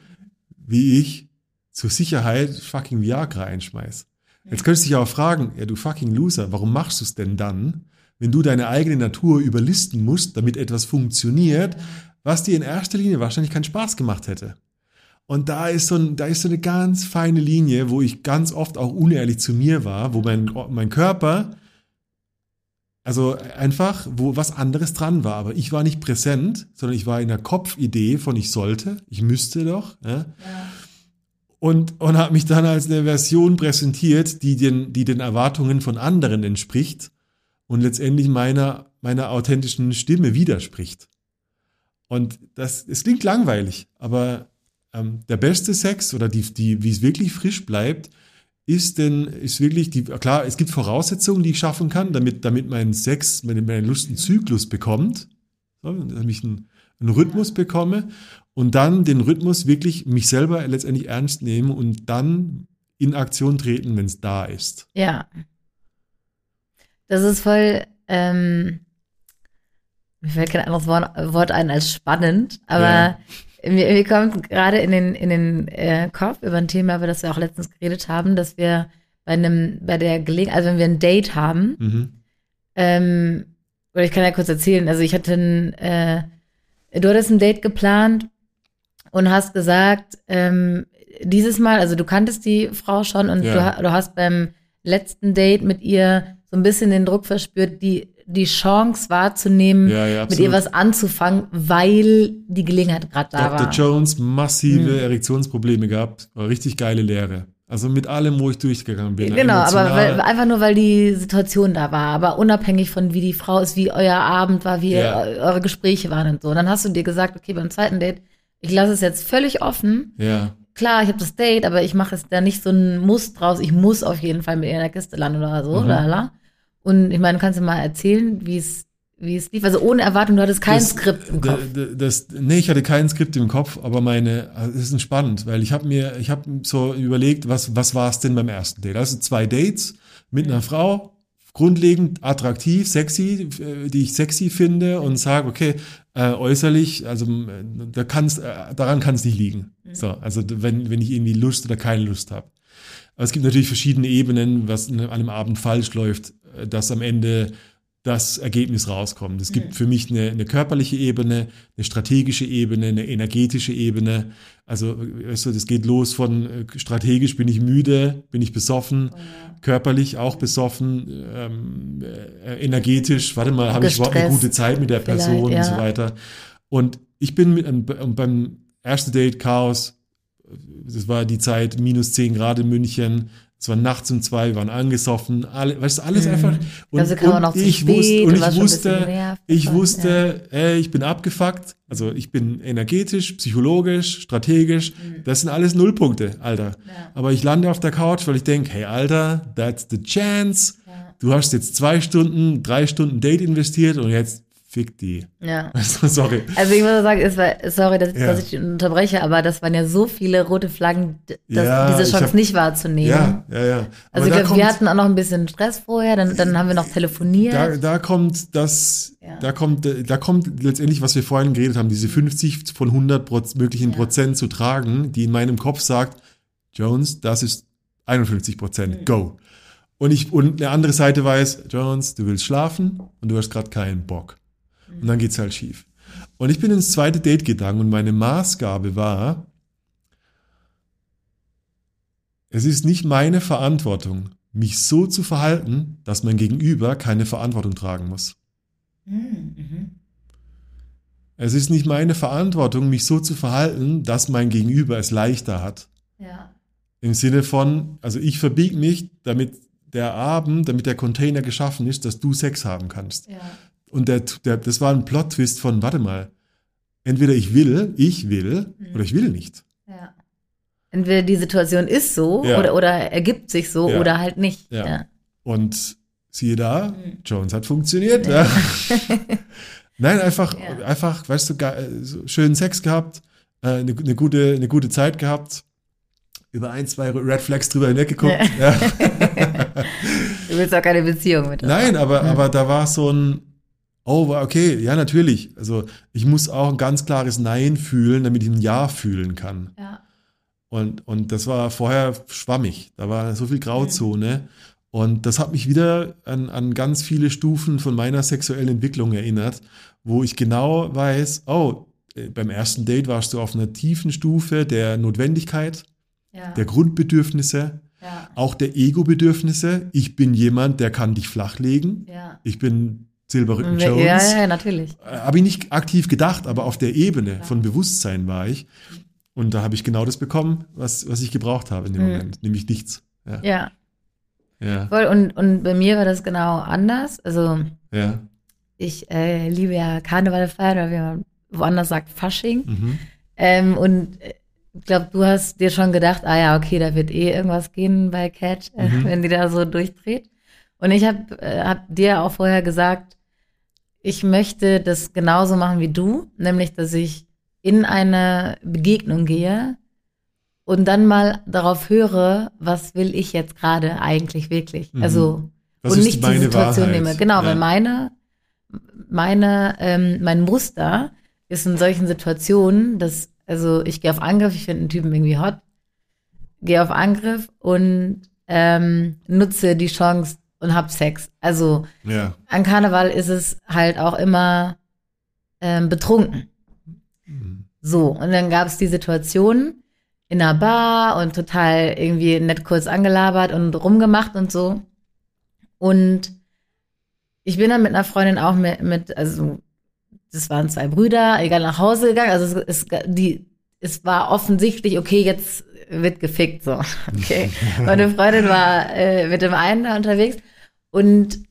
wie ich zur Sicherheit fucking Viagra einschmeiß. Jetzt könntest du dich auch fragen, ja du fucking Loser, warum machst du es denn dann, wenn du deine eigene Natur überlisten musst, damit etwas funktioniert, was dir in erster Linie wahrscheinlich keinen Spaß gemacht hätte. Und da ist so, ein, da ist so eine ganz feine Linie, wo ich ganz oft auch unehrlich zu mir war, wo mein, mein Körper, also einfach, wo was anderes dran war. Aber ich war nicht präsent, sondern ich war in der Kopfidee von ich sollte, ich müsste doch. Ja? Und, und habe mich dann als eine Version präsentiert, die den, die den Erwartungen von anderen entspricht und letztendlich meiner, meiner authentischen Stimme widerspricht. Und das, es klingt langweilig, aber ähm, der beste Sex oder die, die, wie es wirklich frisch bleibt, ist denn, ist wirklich die, klar, es gibt Voraussetzungen, die ich schaffen kann, damit, damit mein Sex, meine, meine Lust einen Zyklus bekommt, so, damit ich einen, einen Rhythmus bekomme und dann den Rhythmus wirklich mich selber letztendlich ernst nehmen und dann in Aktion treten, wenn es da ist. Ja. Das ist voll, ähm, mir fällt kein anderes Wort, ein als spannend, aber Ja. mir, mir kommt gerade in den, in den äh, Kopf über ein Thema, über das wir auch letztens geredet haben, dass wir bei einem, bei der Gelegenheit, also wenn wir ein Date haben, Mhm. ähm, oder ich kann ja kurz erzählen, also ich hatte ein, äh, du hattest ein Date geplant und hast gesagt, ähm, dieses Mal, also du kanntest die Frau schon und Ja. du, du hast beim letzten Date mit ihr so ein bisschen den Druck verspürt, die, die Chance wahrzunehmen, Ja, ja, mit ihr was anzufangen, weil die Gelegenheit gerade da Dr. war. Jones massive Mhm. Erektionsprobleme gehabt, war richtig geile Lehre. Also mit allem, wo ich durchgegangen bin. Genau, aber weil, einfach nur, weil die Situation da war, aber unabhängig von wie die Frau ist, wie euer Abend war, wie Ja. eu- eure Gespräche waren und so. Und dann hast du dir gesagt, okay, beim zweiten Date, ich lasse es jetzt völlig offen. ja, Klar, ich habe das Date, aber ich mache es da nicht so ein Muss draus. Ich muss auf jeden Fall mit ihr in der Kiste landen oder so. Mhm. Lala. Und ich meine, kannst du mal erzählen, wie es wie es lief? Also ohne Erwartung, du hattest kein Das- Skript im Kopf. d- d- Das, nee, ich hatte kein Skript im Kopf, aber meine, also es ist spannend, weil ich habe mir, ich habe so überlegt, was, was war es denn beim ersten Date? Also zwei Dates mit einer Frau, grundlegend attraktiv, sexy, äh, die ich sexy finde und sage, okay, äh, äußerlich, also äh, da kann's, äh, daran kann es nicht liegen. So, also wenn, wenn ich irgendwie Lust oder keine Lust habe. Aber es gibt natürlich verschiedene Ebenen, was an einem Abend falsch läuft, äh, dass am Ende das Ergebnis rauskommt. Es gibt für mich eine, eine körperliche Ebene, eine strategische Ebene, eine energetische Ebene. Also, weißt du, das geht los von äh, strategisch bin ich müde, bin ich besoffen, körperlich auch besoffen, ähm, äh, energetisch, warte mal, habe ich überhaupt eine gute Zeit mit der Person vielleicht, und so ja. weiter. Und ich bin mit, einem- beim ersten Date Chaos, das war die Zeit minus 10 Grad in München. Es war nachts um zwei, wir waren angesoffen, alle, weißt du, alles einfach. Und, Also kam man auch ich spät wusste, und ich wusste, genervt ich wusste, ey, ich bin abgefuckt. Also ich bin energetisch, psychologisch, strategisch. Das sind alles Nullpunkte, Alter. Aber ich lande auf der Couch, weil ich denke, hey, Alter, that's the chance. Du hast jetzt zwei Stunden, drei Stunden Date investiert und jetzt fick die. Ja. Also, sorry. Also ich muss sagen, es war, sorry, dass, Ja. dass ich unterbreche, aber das waren ja so viele rote Flaggen, Ja, diese Chance hab- nicht wahrzunehmen. Ja, ja, ja. Also Aber ich glaub, wir hatten auch noch ein bisschen Stress vorher, dann, dann haben wir noch telefoniert. da, da kommt das, Ja. da kommt, da kommt letztendlich, was wir vorhin geredet haben, diese 50 von 100 Proz möglichen. Prozent zu tragen, die in meinem Kopf sagt, Jones, das ist 51 Prozent, Mhm. go. Und ich, und eine andere Seite weiß, Jones, du willst schlafen und du hast gerade keinen Bock. Und dann geht's halt schief. Und ich bin ins zweite Date gegangen und meine Maßgabe war, es ist nicht meine Verantwortung, mich so zu verhalten, dass mein Gegenüber keine Verantwortung tragen muss. Mhm. Es ist nicht meine Verantwortung, mich so zu verhalten, dass mein Gegenüber es leichter hat. Ja. Im Sinne von, also ich verbiege mich, damit der Abend, damit der Container geschaffen ist, dass du Sex haben kannst. Ja. Und der, der, das war ein Plot-Twist von, warte mal, entweder ich will, ich will, Mhm. oder ich will nicht. Ja. Entweder die Situation ist so Ja. oder, oder ergibt sich so Ja. oder halt nicht. Ja. Ja. Und siehe da, Mhm. Jones hat funktioniert. Ja. Nein, einfach, einfach, weißt du, schönen Sex gehabt, äh, eine, eine, gute, eine gute Zeit gehabt, über ein, zwei Red Flags drüber hinweggeguckt. Ja. Du willst auch keine Beziehung mit. Nein, aber, aber da war so ein, oh, okay, ja, natürlich. Also ich muss auch ein ganz klares Nein fühlen, damit ich ein Ja fühlen kann. Ja. Und, und das war vorher schwammig. Da war so viel Grauzone. Und das hat mich wieder an, an ganz viele Stufen von meiner sexuellen Entwicklung erinnert, wo ich genau weiß, oh, äh, beim ersten Date warst du auf einer tiefen Stufe der Notwendigkeit, Ja. der Grundbedürfnisse, ja. auch der Ego-Bedürfnisse. Ich bin jemand, der kann dich flachlegen. Ja. Ich bin Silberrücken Ja, Jones. ja, ja, natürlich. Äh, Habe ich nicht aktiv gedacht, aber auf der Ebene Ja. von Bewusstsein war ich. Und da habe ich genau das bekommen, was, was ich gebraucht habe in dem Mhm. Moment, nämlich nichts. Ja. Ja, Ja. voll. Und, und bei mir war das genau anders. Also ja. ich äh, liebe ja Karneval feiern, oder wie man woanders sagt, Fasching. Mhm. Ähm, und äh, ich glaube, du hast dir schon gedacht, ah ja, okay, da wird eh irgendwas gehen bei Cat, äh, Mhm. wenn die da so durchdreht. Und ich habe äh, hab dir auch vorher gesagt, ich möchte das genauso machen wie du, nämlich, dass ich in eine Begegnung gehe und dann mal darauf höre, was will ich jetzt gerade eigentlich wirklich. Mhm. Also Was und nicht die Situation Wahrheit? nehme. Genau, Ja. weil meine, meine, ähm, mein Muster ist in solchen Situationen, dass, also ich gehe auf Angriff, ich finde einen Typen irgendwie hot, gehe auf Angriff und ähm, nutze die Chance und hab Sex. Also Ja. an Karneval ist es halt auch immer ähm, betrunken. Mhm. So, und dann gab es die Situation in einer Bar und total irgendwie nett kurz angelabert und rumgemacht und so. Und ich bin dann mit einer Freundin auch mit, mit also das waren zwei Brüder, egal nach Hause gegangen. Also es, es, die, es war offensichtlich, okay, jetzt wird gefickt so. Okay. Meine Freundin war äh, mit dem einen da unterwegs und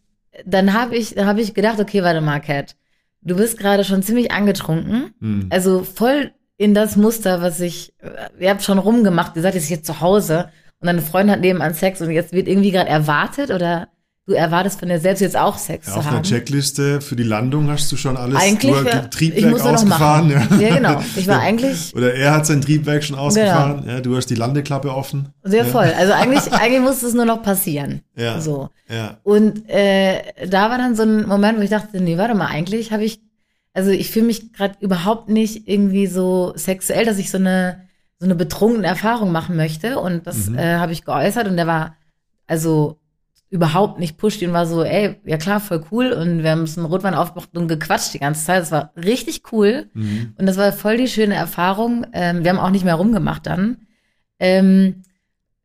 dann habe ich, habe ich gedacht, okay, warte mal, Cat, du bist gerade schon ziemlich angetrunken. Mhm. Also voll in das Muster, was ich, ihr habt schon rumgemacht, ihr seid jetzt hier zu Hause und deine Freundin hat nebenan Sex und jetzt wird irgendwie gerade erwartet oder du erwartest von dir selbst jetzt auch Sex Ja, zu auf einer haben. Checkliste für die Landung hast du schon alles Eigentlich, du wär- Triebwerk ich muss nur noch ausgefahren. machen. Ja. Ja, genau. Ich war eigentlich Oder er hat sein Triebwerk schon ausgefahren. Ja, du hast die Landeklappe offen. sehr ja. voll. Also eigentlich, eigentlich musste es nur noch passieren. Ja. So. Ja. Und äh, da war dann so ein Moment, wo ich dachte, nee, warte mal, eigentlich habe ich, also ich fühle mich gerade überhaupt nicht irgendwie so sexuell, dass ich so eine so eine betrunkene Erfahrung machen möchte. Und das Mhm. äh, habe ich geäußert und der war also überhaupt nicht pushy und war so, ey, ja klar, voll cool. Und wir haben uns einen Rotwein aufgemacht und gequatscht die ganze Zeit. Das war richtig cool. Mhm. Und das war voll die schöne Erfahrung. Ähm, wir haben auch nicht mehr rumgemacht dann. Ähm,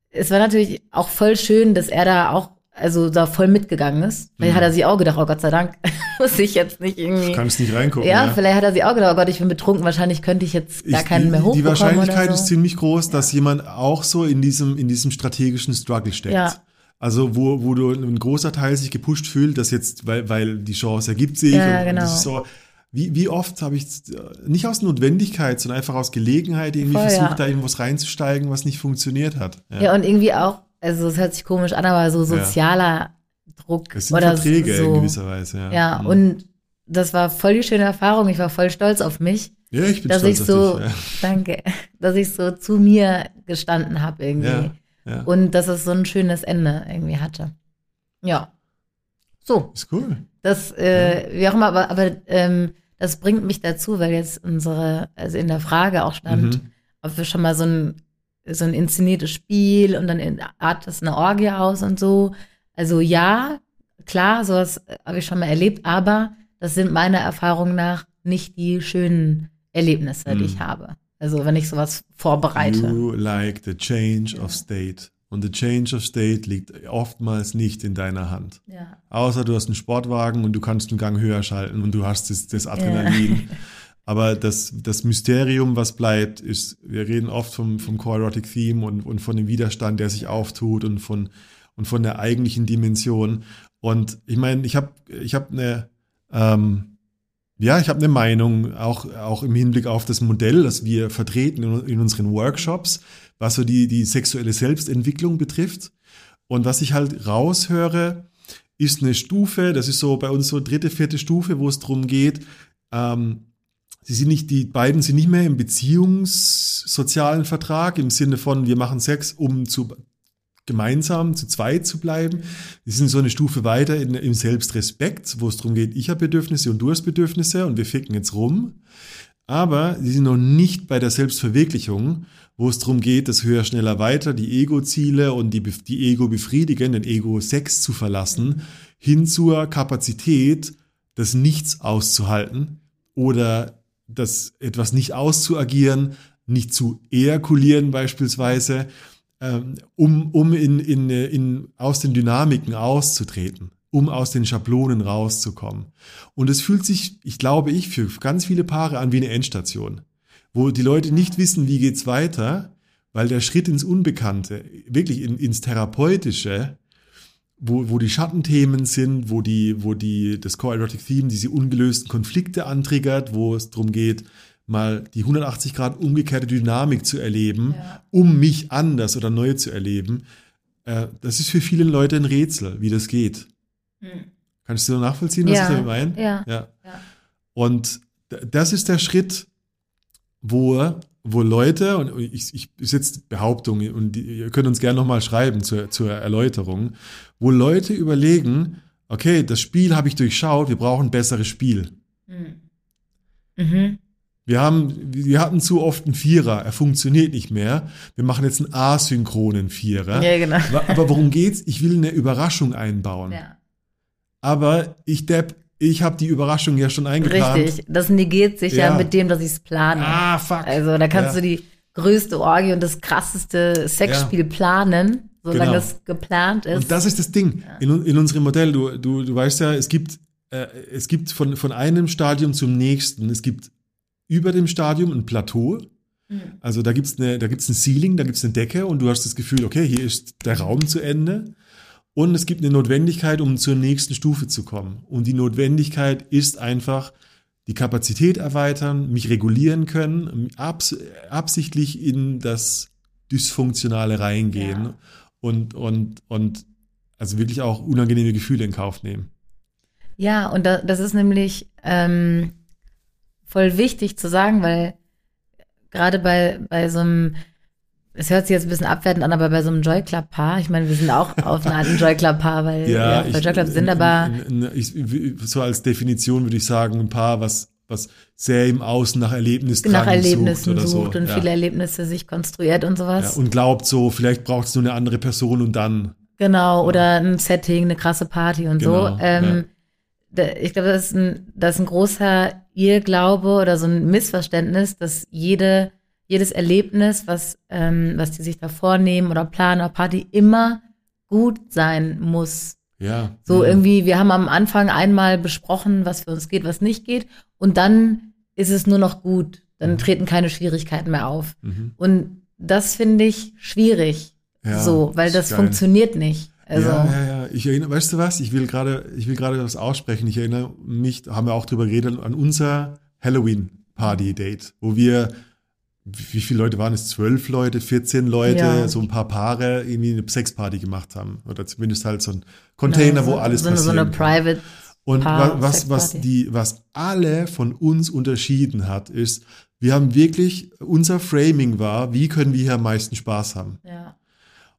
es war natürlich auch voll schön, dass er da auch, also da voll mitgegangen ist. Vielleicht Mhm. hat er sich auch gedacht, oh Gott sei Dank, muss ich jetzt nicht irgendwie. Du kannst nicht reingucken. ja, ja. vielleicht hat er sich auch gedacht, oh Gott, ich bin betrunken, wahrscheinlich könnte ich jetzt gar Ich- keinen mehr hochbekommen die Wahrscheinlichkeit so. ist ziemlich groß, dass jemand auch so in diesem, in diesem strategischen Struggle steckt. Ja. Also wo, wo du ein großer Teil sich gepusht fühlt, dass jetzt, weil, weil die Chance ergibt sich. Ja, und, genau. so, wie, wie oft habe ich äh, nicht aus Notwendigkeit, sondern einfach aus Gelegenheit irgendwie Voll, versucht, ja. da irgendwas reinzusteigen, was nicht funktioniert hat. Ja, und irgendwie auch, also es hört sich komisch an, aber so sozialer Druck Es sind oder Verträge so. in gewisser Weise. Ja, Ja, Mhm. und das war voll die schöne Erfahrung. Ich war voll stolz auf mich. ja ich bin dass stolz ich auf so, dich. Ja. danke, dass ich so zu mir gestanden habe irgendwie. Ja, ja. Und dass es so ein schönes Ende irgendwie hatte. Ja. So, Ist cool. das, äh, wie auch immer, aber, aber ähm, das bringt mich dazu, weil jetzt unsere, also in der Frage auch stand, Mhm. ob wir schon mal so ein, so ein inszeniertes Spiel und dann in- artet das eine Orgie aus und so. Also ja, klar, sowas habe ich schon mal erlebt, aber das sind meiner Erfahrung nach nicht die schönen Erlebnisse, die ich habe. Also wenn ich sowas vorbereite. You like the change of state. Und the change of state liegt oftmals nicht in deiner Hand. Ja. Außer du hast einen Sportwagen und du kannst einen Gang höher schalten und du hast das, das Adrenalin. Aber das, das Mysterium, was bleibt, ist, wir reden oft vom, vom Core Erotic Theme und, und von dem Widerstand, der sich auftut und von, und von der eigentlichen Dimension. Und ich meine, ich habe ich hab eine, ähm, ja, ich habe eine Meinung, auch, auch im Hinblick auf das Modell, das wir vertreten in, unseren Workshops, was so die, die sexuelle Selbstentwicklung betrifft. Und was ich halt raushöre, ist eine Stufe, das ist so bei uns so dritte, vierte Stufe, wo es darum geht, ähm, sie sind nicht, die beiden sind nicht mehr im beziehungssozialen Vertrag im Sinne von, wir machen Sex, um zu gemeinsam zu zweit zu bleiben. Die sind so eine Stufe weiter in, im Selbstrespekt, wo es darum geht, ich habe Bedürfnisse und du hast Bedürfnisse und wir ficken jetzt rum. Aber sie sind noch nicht bei der Selbstverwirklichung, wo es darum geht, das höher, schneller, weiter, die Ego-Ziele und die, die Ego befriedigen, den Ego-Sex zu verlassen, hin zur Kapazität, das Nichts auszuhalten oder das etwas nicht auszuagieren, nicht zu ejakulieren beispielsweise, um, um in, in, in, aus den Dynamiken auszutreten, um aus den Schablonen rauszukommen. Und es fühlt sich, ich glaube ich, für ganz viele Paare an wie eine Endstation, wo die Leute nicht wissen, wie geht's weiter, weil der Schritt ins Unbekannte, wirklich in, ins Therapeutische, wo, wo die Schattenthemen sind, wo die, wo die, das Core Erotic Theme diese ungelösten Konflikte antriggert, wo es darum geht, mal die 180 Grad umgekehrte Dynamik zu erleben, Ja. um mich anders oder neu zu erleben. Äh, das ist für viele Leute ein Rätsel, wie das geht. Kannst du nachvollziehen, was Ja, ich damit meine? ja, ja. Und das ist der Schritt, wo, wo Leute, und ich, ich ist jetzt Behauptung, und die, ihr könnt uns gerne nochmal schreiben zur, zur Erläuterung, wo Leute überlegen, okay, das Spiel habe ich durchschaut, wir brauchen ein besseres Spiel. Mhm. Wir haben, wir hatten zu oft einen Vierer, er funktioniert nicht mehr. Wir machen jetzt einen asynchronen Vierer. Ja, genau. Wa- Aber worum geht's? Ich will eine Überraschung einbauen. Ja. Aber ich Depp, ich habe die Überraschung ja schon eingeplant. Richtig. Das negiert sich ja, Ja. mit dem, dass ich es plane. Ah, fuck. Also da kannst Ja. du die größte Orgie und das krasseste Sexspiel planen, solange Genau. es geplant ist. Und das ist das Ding. In, in unserem Modell, du, du, du weißt ja, es gibt, äh, es gibt von, von einem Stadium zum nächsten, es gibt über dem Stadium ein Plateau. Also da gibt's eine, da gibt's ein Ceiling, da gibt's eine Decke und du hast das Gefühl, okay, hier ist der Raum zu Ende. Und es gibt eine Notwendigkeit, um zur nächsten Stufe zu kommen. Und die Notwendigkeit ist einfach die Kapazität erweitern, mich regulieren können, abs absichtlich in das Dysfunktionale reingehen Ja. und, und, und also wirklich auch unangenehme Gefühle in Kauf nehmen. Ja, und da, das ist nämlich ähm, voll wichtig zu sagen, weil gerade bei, bei so einem, es hört sich jetzt ein bisschen abwertend an, aber bei so einem Joy Club Paar, ich meine, wir sind auch auf eine Art ein Joy Club Paar, weil auch bei Joy Club sind, aber ich, so als Definition würde ich sagen, ein Paar, was, was sehr im Außen nach Erlebnissen nach Erlebnissen sucht, sucht, so. und ja. viele Erlebnisse sich konstruiert und ja, sowas. und glaubt so, vielleicht braucht es nur eine andere Person und dann. Genau, oder ein Setting, eine krasse Party und Genau, so. Ähm, ich glaube, das ist, ein, das ist ein großer Irrglaube oder so ein Missverständnis, dass jede, jedes Erlebnis, was, ähm, was die sich da vornehmen oder planen oder Party, immer gut sein muss. Ja. So mhm. irgendwie, wir haben am Anfang einmal besprochen, was für uns geht, was nicht geht. Und dann ist es nur noch gut. Dann treten keine Schwierigkeiten mehr auf. Mhm. Und das finde ich schwierig. Ja, so, weil das geil. funktioniert nicht. Also, ja, ja, ja. Ich erinnere, weißt du was? Ich will gerade, ich will gerade was aussprechen. Ich erinnere mich, haben wir auch drüber geredet, an unser Halloween-Party-Date, wo wir, wie viele Leute waren es? Zwölf Leute, 14 Leute, Ja. so ein paar Paare irgendwie eine Sexparty gemacht haben. Oder zumindest halt so ein Container, wo so, alles so, eine- so passieren eine kann. Private. Und Paar- wa- was, was, die, was alle von uns unterschieden hat, ist, wir haben wirklich, unser Framing war, wie können wir hier am meisten Spaß haben? Ja.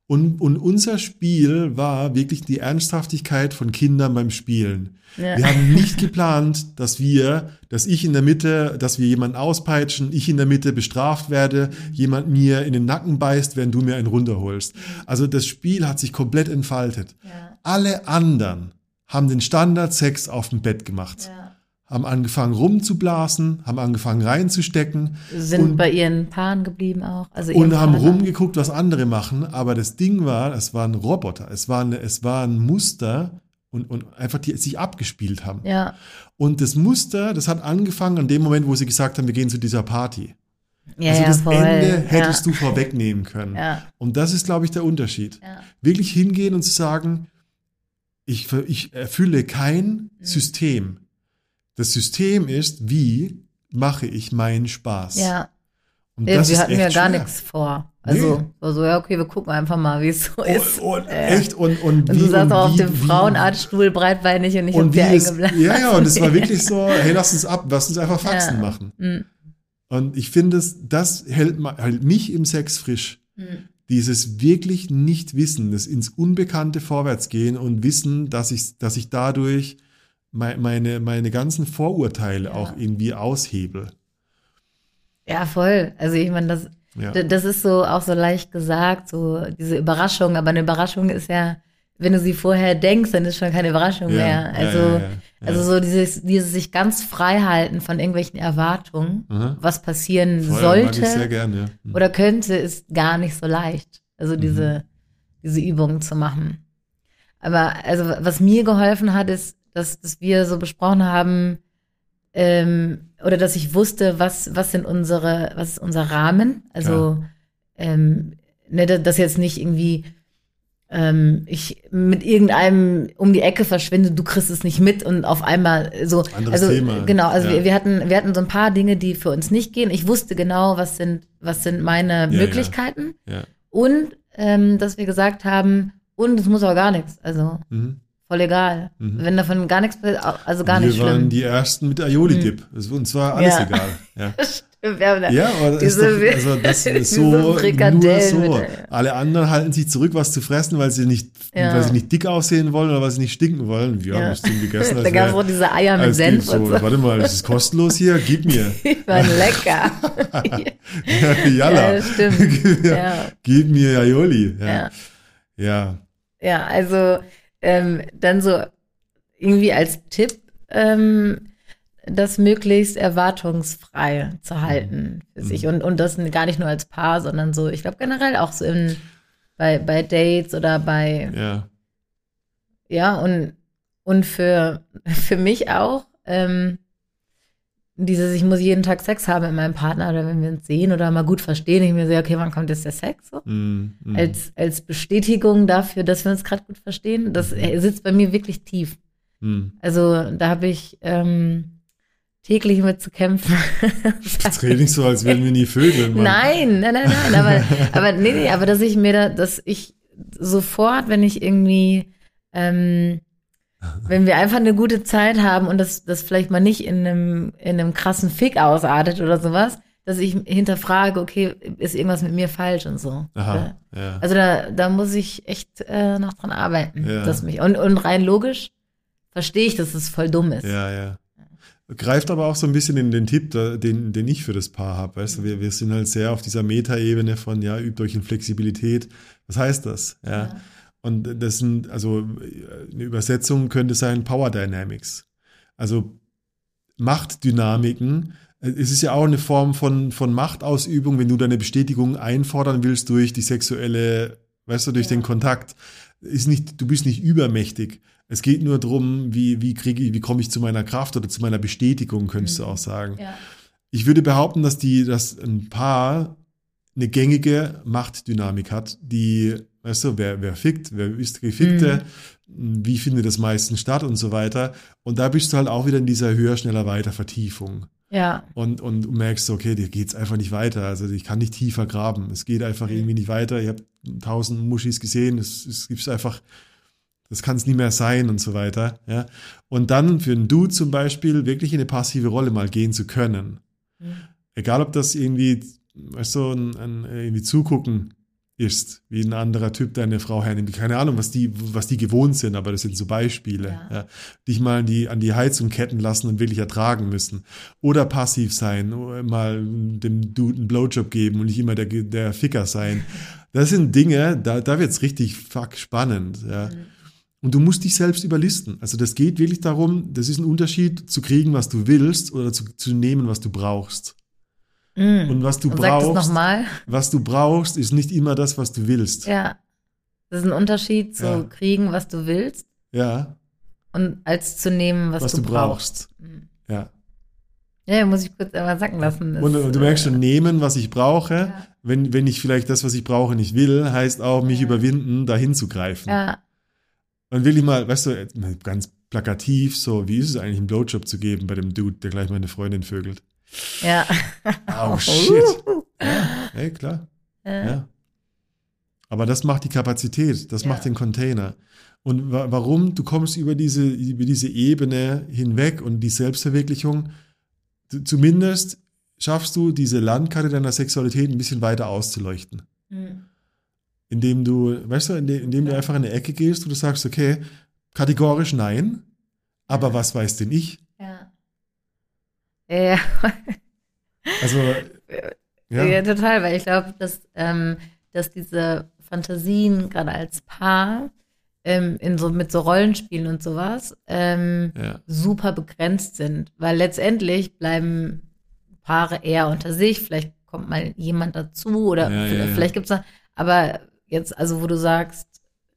Und, und unser Spiel war wirklich die Ernsthaftigkeit von Kindern beim Spielen. Ja. Wir haben nicht geplant, dass wir, dass ich in der Mitte, dass wir jemanden auspeitschen, ich in der Mitte bestraft werde, jemand mir in den Nacken beißt, während du mir einen runterholst. Also das Spiel hat sich komplett entfaltet. Ja. Alle anderen haben den Standard-Sex auf dem Bett gemacht Ja. Haben angefangen rumzublasen, haben angefangen reinzustecken Sind und, bei ihren Paaren geblieben auch. Also und haben Partnern. rumgeguckt, was andere machen. Aber das Ding war, es war ein Roboter, es war, eine, es war ein Muster und, und einfach die sich abgespielt haben. Ja, Und das Muster, das hat angefangen an dem Moment, wo sie gesagt haben, wir gehen zu dieser Party. ja, also ja, das voll. Ende hättest ja. du vorwegnehmen können. Ja. Und das ist, glaube ich, der Unterschied. Ja. Wirklich hingehen und zu sagen, ich, ich erfülle kein Mhm. System. Das System ist, wie mache ich meinen Spaß? Ja. Und Ja, das wir ist hatten ja gar nichts vor. Also, Nee. war so, ja, okay, wir gucken einfach mal, wie es so ist. Und, und Ja. echt und und Und wie du saßt und auch auf dem Frauenartstuhl breitbeinig und ich und hab wie dir eingeblasen. ja ja und es war wirklich so hey lass uns ab lass uns einfach Faxen Ja. machen Mhm. und ich finde das hält, hält mich im Sex frisch Mhm. dieses wirklich nicht wissen das ins Unbekannte vorwärts gehen und wissen dass ich dass ich dadurch meine meine ganzen Vorurteile Ja. auch irgendwie aushebel Ja, voll. Also ich meine, das, ja das ist so auch so leicht gesagt, so diese Überraschung, aber eine Überraschung ist ja, wenn du sie vorher denkst, dann ist schon keine Überraschung Ja, mehr. Also, also so dieses, dieses sich ganz frei halten von irgendwelchen Erwartungen, Aha. was passieren Voll, sollte ja. Mhm. oder könnte, ist gar nicht so leicht. Also diese, diese Übungen zu machen. Aber also was mir geholfen hat, ist, dass, dass wir so besprochen haben, ähm, oder dass ich wusste, was, was sind unsere, was ist unser Rahmen? Also, ähm, ne, da- dass jetzt nicht irgendwie ähm, ich mit irgendeinem um die Ecke verschwinde, du kriegst es nicht mit und auf einmal so. Anderes also Thema. genau, also Ja. wir, wir hatten wir hatten so ein paar Dinge, die für uns nicht gehen. Ich wusste genau, was sind was sind meine ja. Möglichkeiten ja und ähm, dass wir gesagt haben und es muss auch gar nichts, also mhm. Voll egal. Mhm. Wenn davon gar nichts, also gar wir nicht waren schlimm. die ersten mit Aioli-Dip. Es- Uns war alles Ja. egal. Ja. Wir haben da- Ja, aber das ist Diese- doch, also das ist so, nur so. mit- Alle anderen halten sich zurück, was zu fressen, weil sie nicht, Ja. weil sie nicht dick aussehen wollen oder weil sie nicht stinken wollen. Wir haben Ja. das Ding gegessen. Da gab es auch diese Eier mit Senf so, und so. Warte mal, das ist kostenlos hier, gib mir. Die waren lecker. Jalla. Ja, das stimmt. Gib mir Aioli. Ja. ja. Ja, also ähm, dann so irgendwie als Tipp, ähm, das möglichst erwartungsfrei zu halten für sich. Und, und das gar nicht nur als Paar, sondern so, ich glaube generell auch so in, bei, bei Dates oder bei, ja. ja, und, und für, für mich auch, ähm, dieses, ich muss jeden Tag Sex haben mit meinem Partner oder wenn wir uns sehen oder mal gut verstehen, ich mir sehe, okay, wann kommt jetzt der Sex? So? Mm, mm. als, als Bestätigung dafür, dass wir uns gerade gut verstehen. Das äh, sitzt bei mir wirklich tief. Mm. Also da habe ich ähm, täglich mit zu kämpfen. Jetzt rede ich so, als würden wir nie vögeln. Mann. nein, nein, nein, nein, aber, aber nee, nee, aber dass ich mir da, dass ich sofort, wenn ich irgendwie, ähm, wenn wir einfach eine gute Zeit haben und das, das vielleicht mal nicht in einem, in einem krassen Fick ausartet oder sowas, dass ich hinterfrage, okay, ist irgendwas mit mir falsch und so. Aha, ja. Also da, da muss ich echt äh, noch dran arbeiten. Ja. Dass mich, und, und rein logisch verstehe ich, dass es voll dumm ist. Ja, ja. Greift aber auch so ein bisschen in den Tipp, den, den ich für das Paar habe. Weißt du, wir, wir sind halt sehr auf dieser Metaebene von, ja, übt euch in Flexibilität. Was heißt das? Ja. Ja. Und das sind, also eine Übersetzung könnte sein Power Dynamics. Also Machtdynamiken. Es ist ja auch eine Form von, von Machtausübung, wenn du deine Bestätigung einfordern willst durch die sexuelle, weißt du, durch Ja. den Kontakt. Ist nicht, du bist nicht übermächtig. Es geht nur darum, wie, wie kriege ich, wie komme ich zu meiner Kraft oder zu meiner Bestätigung, könntest du auch sagen. Ja. Ich würde behaupten, dass die, dass ein Paar eine gängige Machtdynamik hat, die, weißt du, wer, wer fickt, wer ist der Gefickte, wie findet das meistens statt und so weiter. Und da bist du halt auch wieder in dieser höher, schneller, weiter Vertiefung. ja. Und, und du merkst, okay, dir geht's einfach nicht weiter. Also ich kann nicht tiefer graben. Es geht einfach irgendwie nicht weiter. Ich habe tausend Muschis gesehen. Es, es gibt einfach, das kann es nie mehr sein und so weiter. Ja. Und dann für einen Dude zum Beispiel wirklich in eine passive Rolle mal gehen zu können. Mhm. Egal, ob das irgendwie, weißt du, ein, ein, irgendwie zugucken ist, wie ein anderer Typ deine Frau hernimmt. Keine Ahnung, was die, was die gewohnt sind, aber das sind so Beispiele. Ja. Ja. Dich mal an die, an die Heizung ketten lassen und wirklich ertragen müssen. Oder passiv sein, oder mal dem Dude einen Blowjob geben und nicht immer der, der Ficker sein. Das sind Dinge, da, da wird's richtig fuck spannend. Ja. Und du musst dich selbst überlisten. Also das geht wirklich darum, das ist ein Unterschied zu kriegen, was du willst oder zu, zu nehmen, was du brauchst. Mm. Und was du Und brauchst, was du brauchst, ist nicht immer das, was du willst. Ja. Das ist ein Unterschied zu Ja. kriegen, was du willst Ja, und als zu nehmen, was, was, du, du brauchst. brauchst. Mhm. Ja. Ja, muss ich kurz einmal sacken lassen. Das, Und, und du merkst schon, nehmen, was ich brauche, Ja. wenn, wenn ich vielleicht das, was ich brauche, nicht will, heißt auch, mich Ja. überwinden, dahin zu greifen. Ja, Und will ich mal, weißt du, ganz plakativ, so, wie ist es eigentlich, einen Blowjob zu geben bei dem Dude, der gleich meine Freundin vögelt? Ja. Oh, shit. Ja, hey, klar. Ja. Ja. Aber das macht die Kapazität, das Ja. macht den Container. Und wa warum? Du kommst über diese, über diese Ebene hinweg und die Selbstverwirklichung, du- zumindest schaffst du diese Landkarte deiner Sexualität ein bisschen weiter auszuleuchten. Mhm. Indem du, weißt du, indem, indem du einfach in eine Ecke gehst und du sagst, okay, kategorisch nein, aber was weiß denn ich? Ja. Ja, Also, ja. ja, total, weil ich glaube, dass, ähm, dass diese Fantasien gerade als Paar ähm, in so, mit so Rollenspielen und sowas ähm, ja, super begrenzt sind, weil letztendlich bleiben Paare eher unter sich, vielleicht kommt mal jemand dazu oder Ja, ja, ja. vielleicht gibt's da, aber jetzt, also wo du sagst,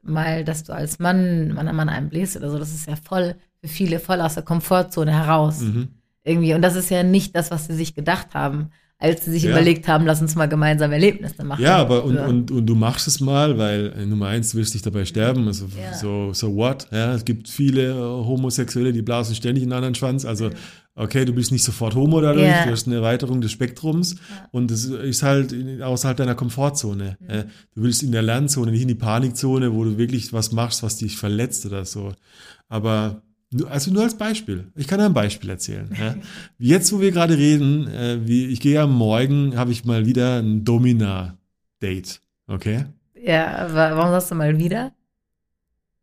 mal, dass du als Mann, Mann an Mann einbläst oder so, das ist ja voll, für viele voll aus der Komfortzone heraus. mhm. Irgendwie. Und das ist ja nicht das, was sie sich gedacht haben, als sie sich Ja. überlegt haben, lass uns mal gemeinsam Erlebnisse machen. Ja, aber und, Ja. und, und du machst es mal, weil äh, Nummer eins, du willst nicht dabei sterben. Also Ja. so, so what? Ja, es gibt viele äh, Homosexuelle, die blasen ständig in einen anderen Schwanz. Also, okay, du bist nicht sofort Homo dadurch, Ja. du hast eine Erweiterung des Spektrums und das ist halt außerhalb deiner Komfortzone. Ja, du willst in der Lernzone, nicht in die Panikzone, wo du wirklich was machst, was dich verletzt oder so. Aber also nur als Beispiel. Ich kann ein Beispiel erzählen. Ja. Jetzt, wo wir gerade reden, äh, wie, ich gehe am Morgen, habe ich mal wieder ein Domina-Date. Okay? Ja, warum sagst du mal wieder?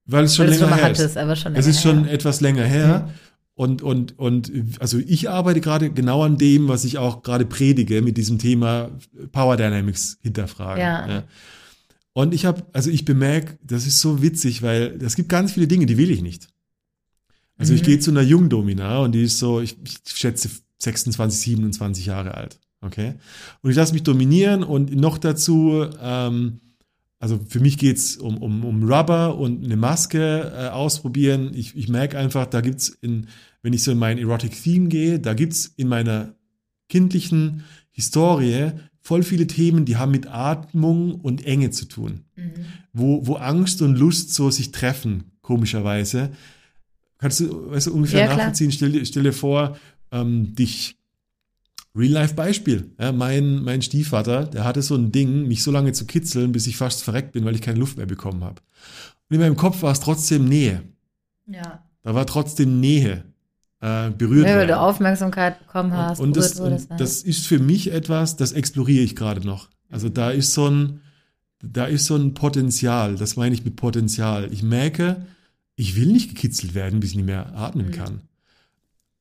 Weil es schon Weil es länger schon her ist. hattest, aber schon Es länger ist schon her. etwas länger her. Und, und, und also ich arbeite gerade genau an dem, was ich auch gerade predige mit diesem Thema Power Dynamics hinterfragen. Ja. Und ich habe, also ich bemerke, das ist so witzig, weil es gibt ganz viele Dinge, die will ich nicht. Also ich Mhm. gehe zu einer Jungdomina und die ist so, ich, ich schätze 26, 27 Jahre alt. Okay. Und ich lasse mich dominieren und noch dazu, ähm, also für mich geht's um, um, um Rubber und eine Maske äh, ausprobieren. Ich, ich merke einfach, da gibt's in, wenn ich so in mein Erotic Theme gehe, da gibt's in meiner kindlichen Historie voll viele Themen, die haben mit Atmung und Enge zu tun. Mhm. Wo, wo Angst und Lust so sich treffen, komischerweise. Kannst du, weißt du, ungefähr Ja, nachvollziehen? Stell, dir- stell dir vor, ähm, dich, Real-Life-Beispiel. Ja, mein, mein Stiefvater, der hatte so ein Ding, mich so lange zu kitzeln, bis ich fast verreckt bin, weil ich keine Luft mehr bekommen habe. Und in meinem Kopf war es trotzdem Nähe. Ja. Da war trotzdem Nähe. Äh, berührt Ja, weil du Aufmerksamkeit bekommen hast. Und, und, das, und das ist für mich etwas, das exploriere ich gerade noch. Also da ist so ein, da ist so ein Potenzial. Das meine ich mit Potenzial. Ich merke, ich will nicht gekitzelt werden, bis ich nicht mehr atmen Mhm. kann.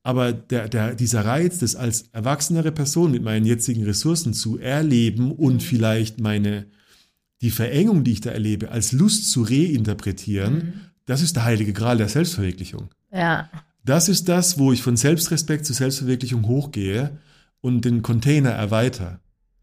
Aber der, der, dieser Reiz, das als erwachsenere Person mit meinen jetzigen Ressourcen zu erleben und Mhm. vielleicht meine, die Verengung, die ich da erlebe, als Lust zu reinterpretieren, Mhm. das ist der heilige Gral der Selbstverwirklichung. Ja. Das ist das, wo ich von Selbstrespekt zu Selbstverwirklichung hochgehe und den Container erweitere.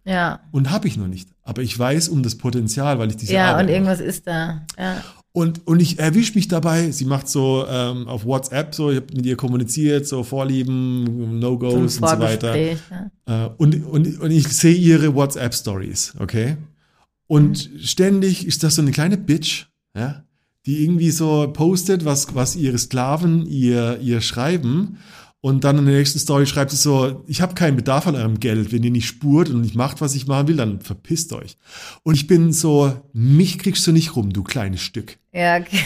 Ja. Und habe ich noch nicht. Aber ich weiß um das Potenzial, weil ich diese Ja, Arbeit und mache. irgendwas ist da. Ja. Und, und ich erwische mich dabei, sie macht so ähm, auf WhatsApp so, ich habe mit ihr kommuniziert, so Vorlieben, No-Gos und so weiter. Ja. Äh, und, und, und ich sehe ihre WhatsApp-Stories, okay? Und ständig ist das so eine kleine Bitch, ja, die irgendwie so postet, was, was ihre Sklaven ihr, ihr schreiben. Und dann in der nächsten Story schreibt sie so, ich habe keinen Bedarf an eurem Geld. Wenn ihr nicht spurt und nicht macht, was ich machen will, dann verpisst euch. Und ich bin so, mich kriegst du nicht rum, du kleines Stück. Ja, okay.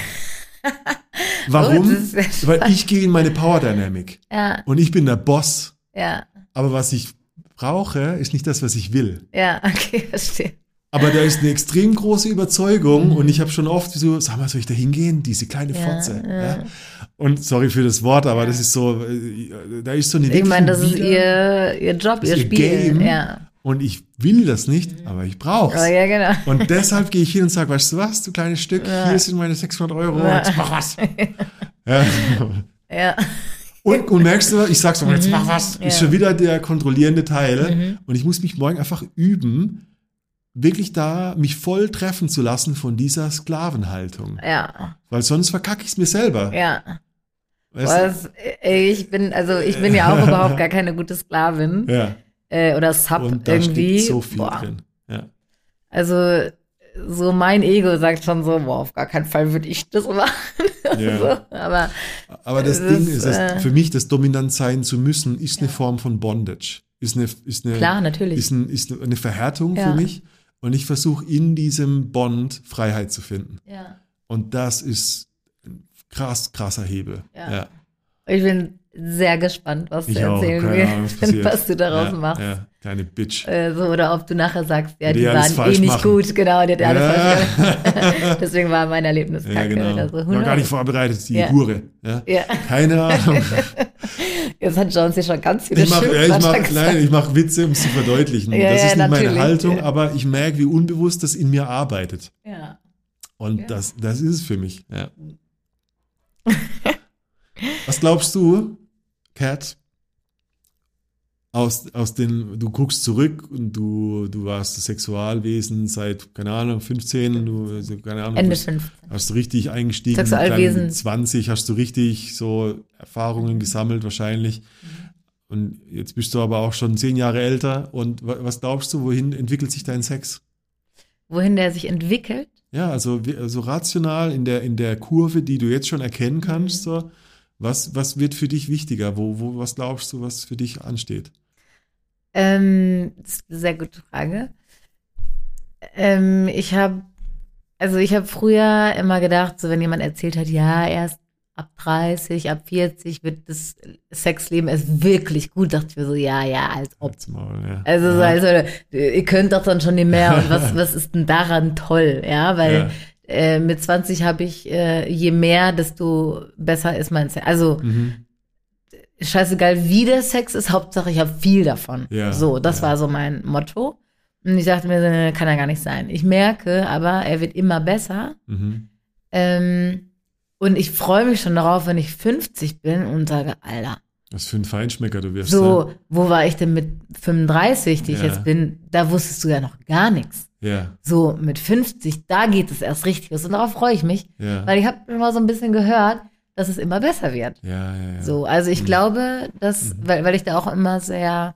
Warum? Oh, Weil ich gehe in meine Power Dynamic. Ja, Und ich bin der Boss. ja, Aber was ich brauche, ist nicht das, was ich will. ja, okay, verstehe. Aber da ist eine extrem große Überzeugung und ich habe schon oft so, sag mal, soll ich da hingehen? Diese kleine Ja, Fotze. ja. Ja. Und sorry für das Wort, aber das ist so, äh, da ist so eine Ich meine, das ist ihr, ihr Job, ihr Spiel. Game. Ja. und ich will das nicht, aber ich brauche Oh, es. ja, genau. Und deshalb gehe ich hin und sage, weißt du was, du kleines Stück, Ja. hier sind meine 600 Euro, Ja. jetzt mach was. Ja. Ja. Und, und merkst du, ich sag's doch, jetzt mach was, ist Mhm. Mhm. schon wieder der kontrollierende Teil. Und ich muss mich morgen einfach üben, wirklich da mich voll treffen zu lassen von dieser Sklavenhaltung. Ja. Weil sonst verkacke ich es mir selber. Ja. Was, ey, ich bin, also ich bin ja auch überhaupt gar keine gute Sklavin Ja. äh, oder Sub Und da irgendwie. steckt so viel Boah. drin. Ja. Also so mein Ego sagt schon so, boah, auf gar keinen Fall würde ich das machen. Ja. so, aber Aber das, Ding ist, ist, äh, für mich, das dominant sein zu müssen, ist eine Form von Bondage. Ist eine, ist eine, klar, natürlich. ist, ein, ist eine Verhärtung Ja. für mich. Und ich versuche in diesem Bond Freiheit zu finden. ja. Und das ist krass, krasser Hebel. Ja. Ja. Ich bin sehr gespannt, was Ich du erzählen was willst, was du daraus ja, machst. Ja, kleine Bitch. Äh, so, oder ob du nachher sagst, ja, die Die waren eh nicht machen. gut, genau, die hat alles falsch gemacht. ja, Deswegen war mein Erlebnis ja, kacke genau. oder so. War gar nicht vorbereitet, die Ja. Hure. Ja. Ja, Keine Ahnung. jetzt hat Jones hier schon ganz viele Ich mache ja, ich mach, nein, ich mach Witze, um es zu verdeutlichen. Ja, das ja, ist nicht meine Haltung, ja. aber ich merke, wie unbewusst das in mir arbeitet. Ja. Und Ja. das, das ist es für mich. Ja. Was glaubst du, Kat? Aus, aus den, du guckst zurück und du, du warst Sexualwesen seit, keine Ahnung, 15, du, also, keine Ahnung, Ende du 15. hast du richtig eingestiegen, Sexualwesen. dann 20 hast du richtig so Erfahrungen gesammelt wahrscheinlich. Und jetzt bist du aber auch schon zehn Jahre älter. Und wa- was glaubst du, wohin entwickelt sich dein Sex? Wohin der sich entwickelt? Ja, also so rational in der, in der Kurve, die du jetzt schon erkennen kannst, Mhm. so, was, was wird für dich wichtiger? Wo, wo, was glaubst du, was für dich ansteht? Ähm, das ist eine sehr gute Frage. Ähm, ich habe, also ich habe früher immer gedacht, so wenn jemand erzählt hat, ja, erst ab 30, ab 40 wird das Sexleben erst wirklich gut, dachte ich mir so, ja, ja, als ob. Maul, ja. Also, so, ja. also ihr könnt doch dann schon nicht mehr und was, was ist denn daran toll, ja, weil Ja. äh, mit 20 habe ich, äh, je mehr, desto besser ist mein Sex. Also Mhm. scheißegal, wie der Sex ist, Hauptsache ich habe viel davon. So, das war so mein Motto. Und ich dachte mir, kann ja gar nicht sein. Ich merke aber, er wird immer besser. Mhm. Ähm, und ich freue mich schon darauf, wenn ich 50 bin und sage, Alter, Was für ein Feinschmecker du wirst. so, wo war ich denn mit 35, die ich Ja. jetzt bin? Da wusstest du ja noch gar nichts. Ja, So, mit 50, da geht es erst richtig los. Und darauf freue ich mich, ja. weil ich habe immer so ein bisschen gehört, dass es immer besser wird. ja, ja, ja. So, also ich Mhm. glaube, dass, weil, weil ich da auch immer sehr,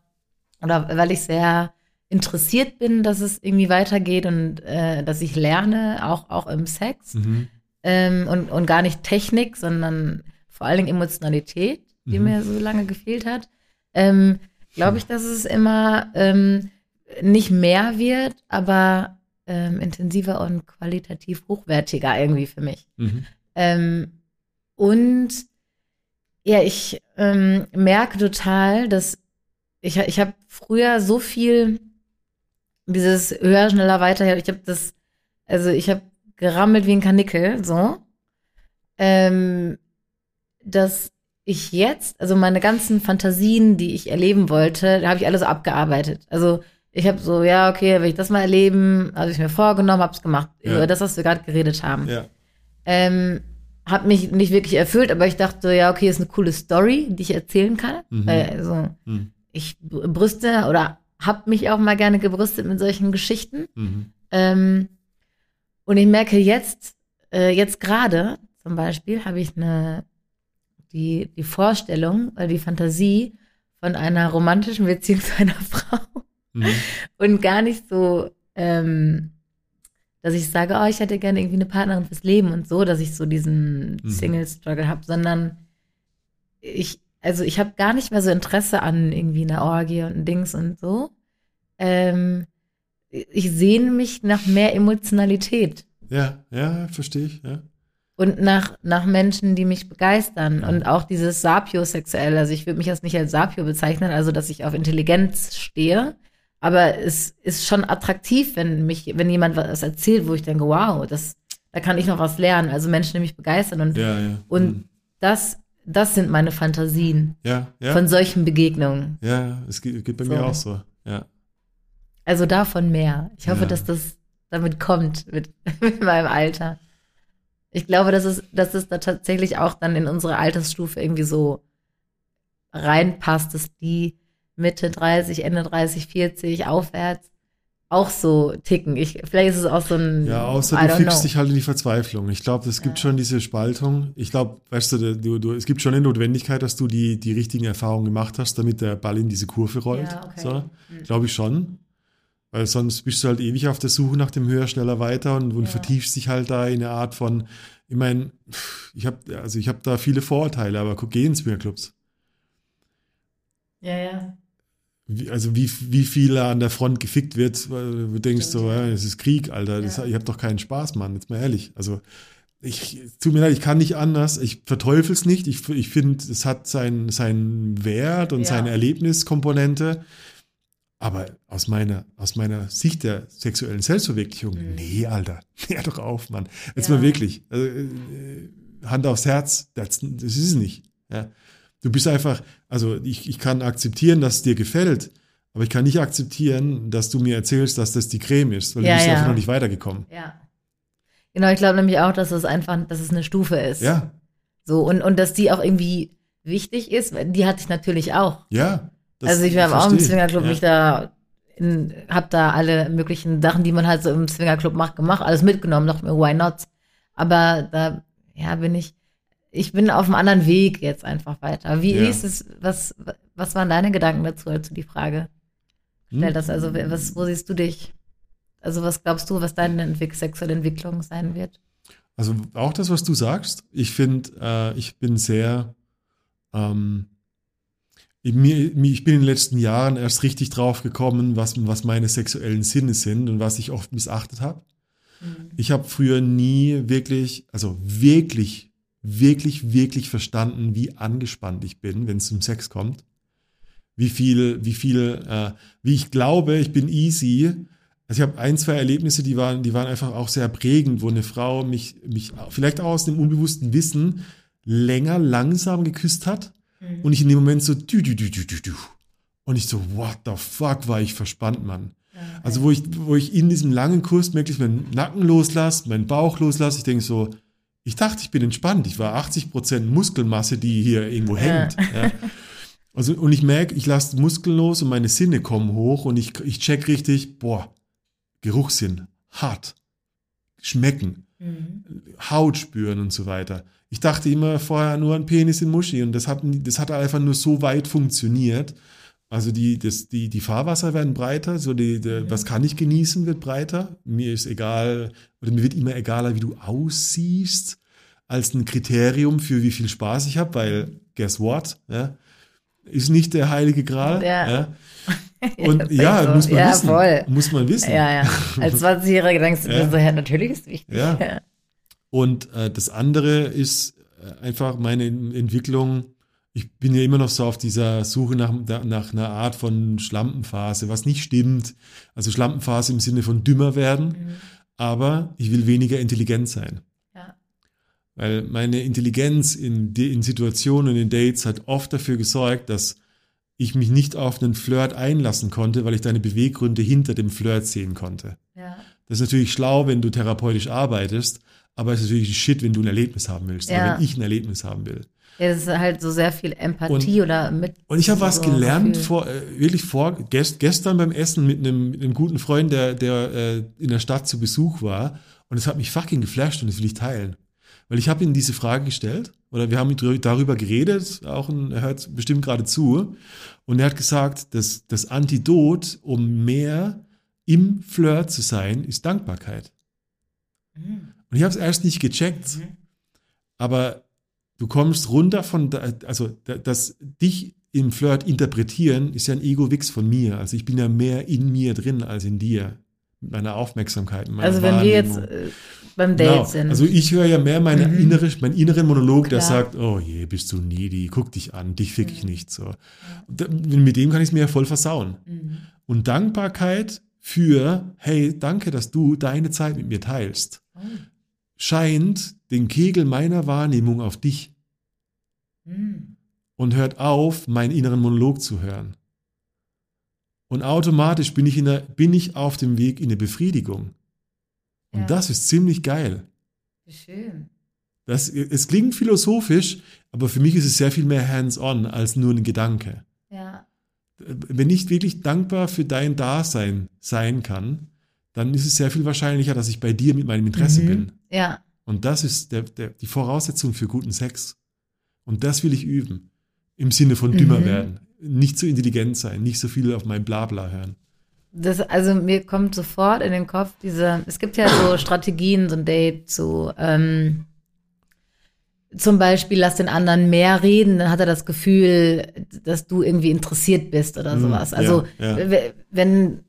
oder weil ich sehr interessiert bin, dass es irgendwie weitergeht und äh, dass ich lerne, auch, auch im Sex. Mhm. Ähm, und, und gar nicht Technik, sondern vor allen Dingen Emotionalität, die Mhm. mir so lange gefehlt hat. Ähm, glaube ich, dass es immer ähm, nicht mehr wird, aber ähm, intensiver und qualitativ hochwertiger irgendwie für mich. Mhm. Ähm, und ja, ich ähm, merke total, dass ich, ich habe früher so viel dieses höher, schneller, weiter, ich habe das, also ich habe gerammelt wie ein Kanickel, so, ähm, dass ich jetzt, also meine ganzen Fantasien, die ich erleben wollte, da habe ich alles so abgearbeitet. Also ich habe so, ja, okay, will ich das mal erleben, habe ich mir vorgenommen, habe es gemacht. Ja. Über das, was wir gerade geredet haben. Ja. Ähm, hat mich nicht wirklich erfüllt, aber ich dachte, ja, okay, ist eine coole Story, die ich erzählen kann. Mhm. Weil, also, Mhm. ich br- brüste oder hab mich auch mal gerne gebrüstet mit solchen Geschichten. Mhm. Ähm, und ich merke jetzt, äh, jetzt gerade zum Beispiel, habe ich eine, die, die Vorstellung oder die Fantasie von einer romantischen Beziehung zu einer Frau Mhm. und gar nicht so, ähm, dass ich sage, oh, ich hätte gerne irgendwie eine Partnerin fürs Leben und so, dass ich so diesen Mhm. Single-Struggle habe, sondern ich, also ich habe gar nicht mehr so Interesse an irgendwie einer Orgie und Dings und so. Ähm, ich sehne mich nach mehr Emotionalität Ja, ja, verstehe ich. Ja. und nach, nach Menschen, die mich begeistern Ja. und auch dieses Sapiosexuelle. Also ich würde mich jetzt nicht als Sapio bezeichnen, also dass ich auf Intelligenz stehe, aber es ist schon attraktiv, wenn mich, wenn jemand was erzählt, wo ich denke, wow, das, da kann ich noch was lernen. Also Menschen, die mich begeistern und, Ja, ja. und Mhm. das, das sind meine Fantasien ja, ja. von solchen Begegnungen. ja, es geht, geht bei So. mir auch so. Ja. Also davon mehr. Ich hoffe, Ja. dass das damit kommt mit, mit meinem Alter. Ich glaube, dass es, dass es da tatsächlich auch dann in unsere Altersstufe irgendwie so reinpasst, dass die Mitte 30, Ende 30, 40 aufwärts auch so ticken. Ich, vielleicht ist es auch so ein. Ja, außer du know. dich halt in die Verzweiflung. Ich glaube, es gibt schon diese Spaltung. Ich glaube, weißt du, du, du, es gibt schon eine Notwendigkeit, dass du die, die richtigen Erfahrungen gemacht hast, damit der Ball in diese Kurve rollt. Ja, okay. So, glaube ich schon. Weil sonst bist du halt ewig auf der Suche nach dem höher, schneller, weiter und, und Ja. vertiefst dich halt da in eine Art von, ich meine, ich habe also ich habe da viele Vorurteile, aber guck, geh in Swingerclubs. Ja, ja. Wie, also wie, wie viel da an der Front gefickt wird, du denkst so, Stimmt, ja. ja, das ist Krieg, Alter. Das, Ja. Ich habe doch keinen Spaß, Mann, jetzt mal ehrlich. Also ich, tut mir leid, ich kann nicht anders. Ich verteufel es nicht. Ich, ich finde, es hat seinen seinen Wert und Ja. seine Erlebniskomponente. Aber aus meiner, aus meiner Sicht der sexuellen Selbstverwirklichung, nee, Alter, hör doch auf, Mann. Jetzt Mhm. Ja. mal wirklich. Also, äh, Hand aufs Herz, das, das ist es nicht. Ja. Du bist einfach, also ich, ich kann akzeptieren, dass es dir gefällt, aber ich kann nicht akzeptieren, dass du mir erzählst, dass das die Creme ist, weil Ja, du bist ja. einfach noch nicht weitergekommen. Ja. Genau, ich glaube nämlich auch, dass es einfach, dass es eine Stufe ist. Ja, So, und, und dass die auch irgendwie wichtig ist, die hatte ich natürlich auch. ja. Das also ich war auch im verstehe Swingerclub, ja. mich da in, hab da alle möglichen Sachen, die man halt so im Swingerclub macht, gemacht, alles mitgenommen, dachte mir, why not? Aber da, ja, bin ich, ich bin auf einem anderen Weg jetzt einfach weiter. Wie Ja. ist es, was, was waren deine Gedanken dazu, als du die Frage stellst? Hm? Das, also, was, wo siehst du dich? Also, was glaubst du, was deine Entwick sexuelle Entwicklung sein wird? Also auch das, was du sagst. Ich finde, äh, ich bin sehr, ähm, ich, bin in den letzten Jahren erst richtig drauf gekommen, was, was meine sexuellen Sinne sind und was ich oft missachtet habe. Ich habe früher nie wirklich, also wirklich, wirklich, wirklich verstanden, wie angespannt ich bin, wenn es zum Sex kommt. Wie viel, wie viel, äh, wie ich glaube, ich bin easy. Also ich habe ein, zwei Erlebnisse, die waren, die waren einfach auch sehr prägend, wo eine Frau mich, mich vielleicht auch aus dem unbewussten Wissen länger langsam geküsst hat und ich in dem Moment so dü, dü, dü, dü, dü, dü. und ich so what the fuck war ich verspannt, Mann. Also wo ich, wo ich in diesem langen Kurs wirklich meinen Nacken loslasse, meinen Bauch loslasse, ich denke so, ich dachte, ich bin entspannt. Ich war 80 Prozent Muskelmasse, die hier irgendwo hängt. Ja. Also, und ich merke, ich lasse Muskeln los und meine Sinne kommen hoch und ich, ich check richtig, boah, Geruchssinn, hart, schmecken, Haut spüren und so weiter. Ich dachte immer vorher nur an Penis in Muschi und das hat, das hat einfach nur so weit funktioniert. Also die, das, die, die Fahrwasser werden breiter, so die, die, was kann ich genießen, wird breiter. Mir ist egal, oder mir wird immer egaler, wie du aussiehst, als ein Kriterium für wie viel Spaß ich habe, weil guess what? Ja, ist nicht der heilige Gral. Ja. Ja. Und ja, so. muss man ja, wissen. Voll. Muss man wissen. Ja, ja. Als 20-Jähriger denkst du Ja. so, ja, natürlich ist wichtig. Ja. Und äh, das andere ist äh, einfach meine En- Entwicklung. Ich bin ja immer noch so auf dieser Suche nach, nach einer Art von Schlampenphase, was nicht stimmt. Also Schlampenphase im Sinne von dümmer werden, aber ich will weniger intelligent sein. Ja. Weil meine Intelligenz in, in Situationen, in Dates hat oft dafür gesorgt, dass ich mich nicht auf einen Flirt einlassen konnte, weil ich deine Beweggründe hinter dem Flirt sehen konnte. Ja. Das ist natürlich schlau, wenn du therapeutisch arbeitest, aber es ist natürlich Shit, wenn du ein Erlebnis haben willst. Ja. Wenn ich ein Erlebnis haben will. Ja, das ist halt so sehr viel Empathie oder mit. Und ich habe was so gelernt, Gefühl. vor, äh, wirklich vor, gest, gestern beim Essen mit einem, mit einem guten Freund, der, der äh, in der Stadt zu Besuch war. Und es hat mich fucking geflasht und das will ich teilen. Weil ich habe ihm diese Frage gestellt oder wir haben darüber geredet, auch ein, er hört bestimmt gerade zu. Und er hat gesagt, dass das Antidot, um mehr im Flirt zu sein, ist Dankbarkeit. Mhm. Und ich habe es erst nicht gecheckt, aber du kommst runter von, da, also da- das dich im Flirt interpretieren ist ja ein Ego-Wix von mir. Also ich bin ja mehr in mir drin als in dir. Mit meiner Aufmerksamkeit. Mit meiner Also wenn wir jetzt äh, beim Date Genau. sind. Also ich höre ja mehr meine Mhm. innere, meinen inneren Monolog, der Klar. sagt, oh je, bist du needy, guck dich an, dich fick ich nicht so. Da- Mit dem kann ich es mir ja voll versauen. Mhm. Und Dankbarkeit für, hey, danke, dass du deine Zeit mit mir teilst, Oh. Scheint den Kegel meiner Wahrnehmung auf dich Mhm. und hört auf, meinen inneren Monolog zu hören. Und automatisch bin ich, in der, bin ich auf dem Weg in eine Befriedigung. Und Ja. das ist ziemlich geil. Schön. Das, es klingt philosophisch, aber für mich ist es sehr viel mehr hands-on als nur ein Gedanke. Ja. Wenn ich wirklich dankbar für dein Dasein sein kann, dann ist es sehr viel wahrscheinlicher, dass ich bei dir mit meinem Interesse Mhm. bin. Ja. Und das ist der, der, die Voraussetzung für guten Sex. Und das will ich üben. Im Sinne von dümmer Mhm. werden. Nicht so intelligent sein, nicht so viel auf mein Blabla hören. Das, also mir kommt sofort in den Kopf diese, es gibt ja so Strategien, so ein Date zu, ähm, zum Beispiel lass den anderen mehr reden, dann hat er das Gefühl, dass du irgendwie interessiert bist oder Mm, sowas. ja, Also ja. w- wenn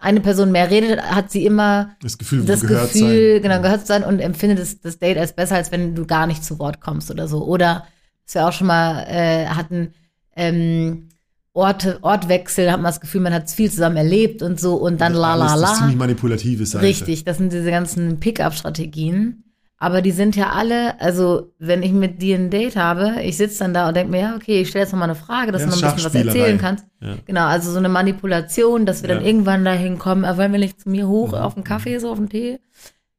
eine Person mehr redet, hat sie immer Das Gefühl, das gehört Gefühl, sein. genau, gehört zu sein und empfindet das, das Date als besser, als wenn du gar nicht zu Wort kommst oder so. Oder was wir auch schon mal äh, hatten, ähm, Orte, Ortwechsel, hat man das Gefühl, man hat viel zusammen erlebt und so und dann la la Alles, Das la. ziemlich manipulative Seite. Richtig, das sind diese ganzen Pickup-Strategien. Aber die sind ja alle, also wenn ich mit dir ein Date habe, ich sitze dann da und denke mir, ja, okay, ich stelle jetzt noch mal eine Frage, dass Ja, du noch ein bisschen was erzählen kannst. Ja. Genau, also so eine Manipulation, dass wir dann Ja. irgendwann dahin kommen, äh, wollen wir nicht zu mir hoch Mhm. auf den Kaffee, so auf den Tee.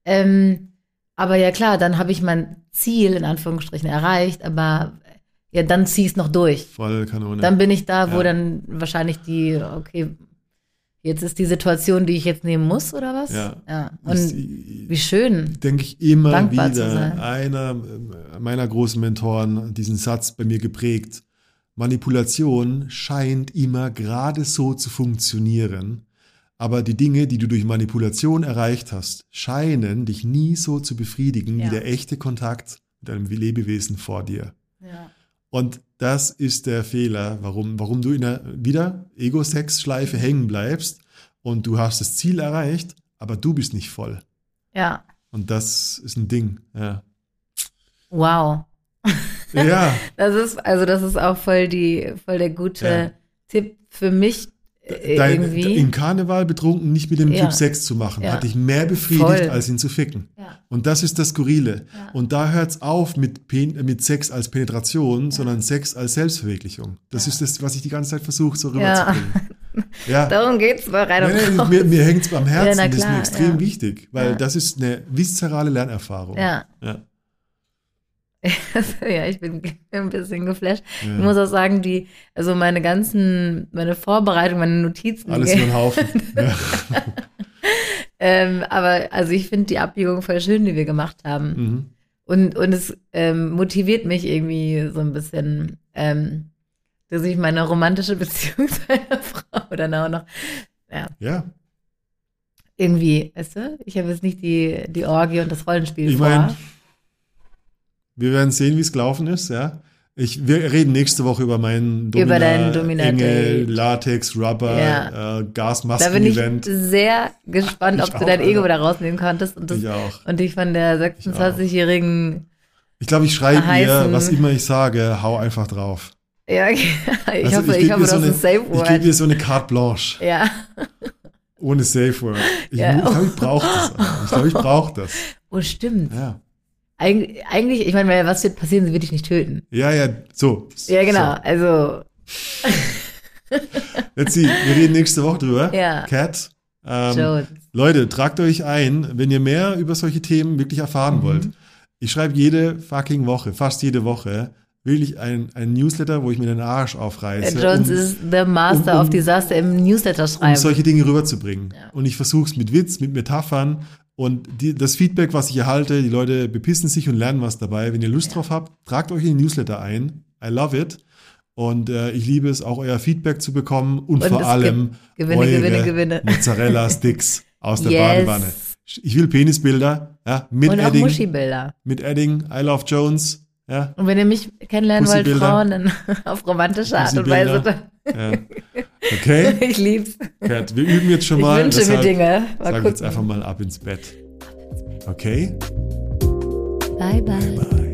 Ähm, aber ja klar, dann habe ich mein Ziel in Anführungsstrichen erreicht, aber ja, dann zieh es noch durch. Voll Kanone. Dann bin ich da, wo dann wahrscheinlich die, okay, jetzt ist die Situation, die ich jetzt nehmen muss, oder was? Ja. ja. Und wie schön. denke ich immer wieder. Einer meiner großen Mentoren hat diesen Satz bei mir geprägt. Manipulation scheint immer gerade so zu funktionieren, aber die Dinge, die du durch Manipulation erreicht hast, scheinen dich nie so zu befriedigen Ja. wie der echte Kontakt mit einem Lebewesen vor dir. Ja. Und das ist der Fehler, warum, warum du in einer wieder Ego-Sex-Schleife hängen bleibst und du hast das Ziel erreicht, aber du bist nicht voll. ja. Und das ist ein Ding, ja. Wow. Ja, Das ist, also das ist auch voll die, voll der gute Ja. Tipp für mich dein, irgendwie. in Karneval betrunken nicht mit dem Ja. Typ Sex zu machen, Ja. hat dich mehr befriedigt, Voll. als ihn zu ficken. ja. Und das ist das Skurrile. Ja. Und da hört's auf mit, Pen mit Sex als Penetration, sondern Sex als Selbstverwirklichung. Das Ja. ist das, was ich die ganze Zeit versuche, so Ja. rüberzubringen. Ja. Darum geht's bei rein Nee, und nee, raus. mir mir hängt es am Herzen, na das ist mir klar, extrem ja. wichtig, weil Ja. das ist eine viszerale Lernerfahrung. Ja. Ja. ich bin ein bisschen geflasht. Ja. Ich muss auch sagen, die, also meine ganzen, meine Vorbereitung, meine Notizen. Alles nur ein Haufen. ähm, aber also ich finde die Abbiegung voll schön, die wir gemacht haben. mhm. Und, und es ähm, motiviert mich irgendwie so ein bisschen, ähm, dass ich meine romantische Beziehung zu einer Frau dann auch noch, ja, ja. irgendwie, weißt du, ich habe jetzt nicht die, die Orgie und das Rollenspiel Ich vor. Wir werden sehen, wie es gelaufen ist, ja. Ich, wir reden nächste Woche über meinen Über deinen Domina, Domina Engel. Latex, Rubber, Ja. äh, da bin ich sehr gespannt, Ich ob auch, du dein Ego wieder rausnehmen konntest und, das, Ich auch. und dich von der 26-jährigen, Ich glaube, ich schreibe ihr, was immer ich sage, hau einfach drauf. ja, ich Also hoffe, ich, geb hoffe, das so ist eine, ein Safe Ich gebe Word. dir so eine Carte Blanche, Ja, ohne Safe Word. Ich, Ja. ich glaube, ich brauche das. Ich glaube, ich brauche das. oh stimmt. Ja. Eig eigentlich, ich meine, was wird passieren, sie wird dich nicht töten. Ja, ja, so. Ja, genau, So. also, Let's see, wir reden nächste Woche drüber. Ja. Cat. Ähm. Leute, tragt euch ein, wenn ihr mehr über solche Themen wirklich erfahren Mhm. wollt. Ich schreibe jede fucking Woche, fast jede Woche, wirklich ein, ein Newsletter, wo ich mir den Arsch aufreiße, Jones um, ist the Master um- um- of Disaster im Newsletter um schreiben. solche Dinge rüberzubringen. Ja. Und ich versuche es mit Witz, mit Metaphern. Und die, das Feedback, was ich erhalte, die Leute bepissen sich und lernen was dabei. Wenn ihr Lust drauf habt, tragt euch in den Newsletter ein. I love it. Und äh, ich liebe es, auch euer Feedback zu bekommen und, Und vor allem Gewinne, eure Gewinne, Gewinne. Mozzarella-Sticks aus der Yes. Badewanne. Ich will Penisbilder, ja, mit Und auch Edding, Muschi-Bilder. mit Edding, I love Jones, ja, Und wenn ihr mich kennenlernen wollt. Frauen, dann auf romantische Art und Weise. ja. Okay, Ich lieb's. Kat, wir üben jetzt schon Ich mal. wünsche mir Dinge. Mal Sag jetzt gucken. einfach mal ab ins Bett. Okay? Bye, bye. Bye.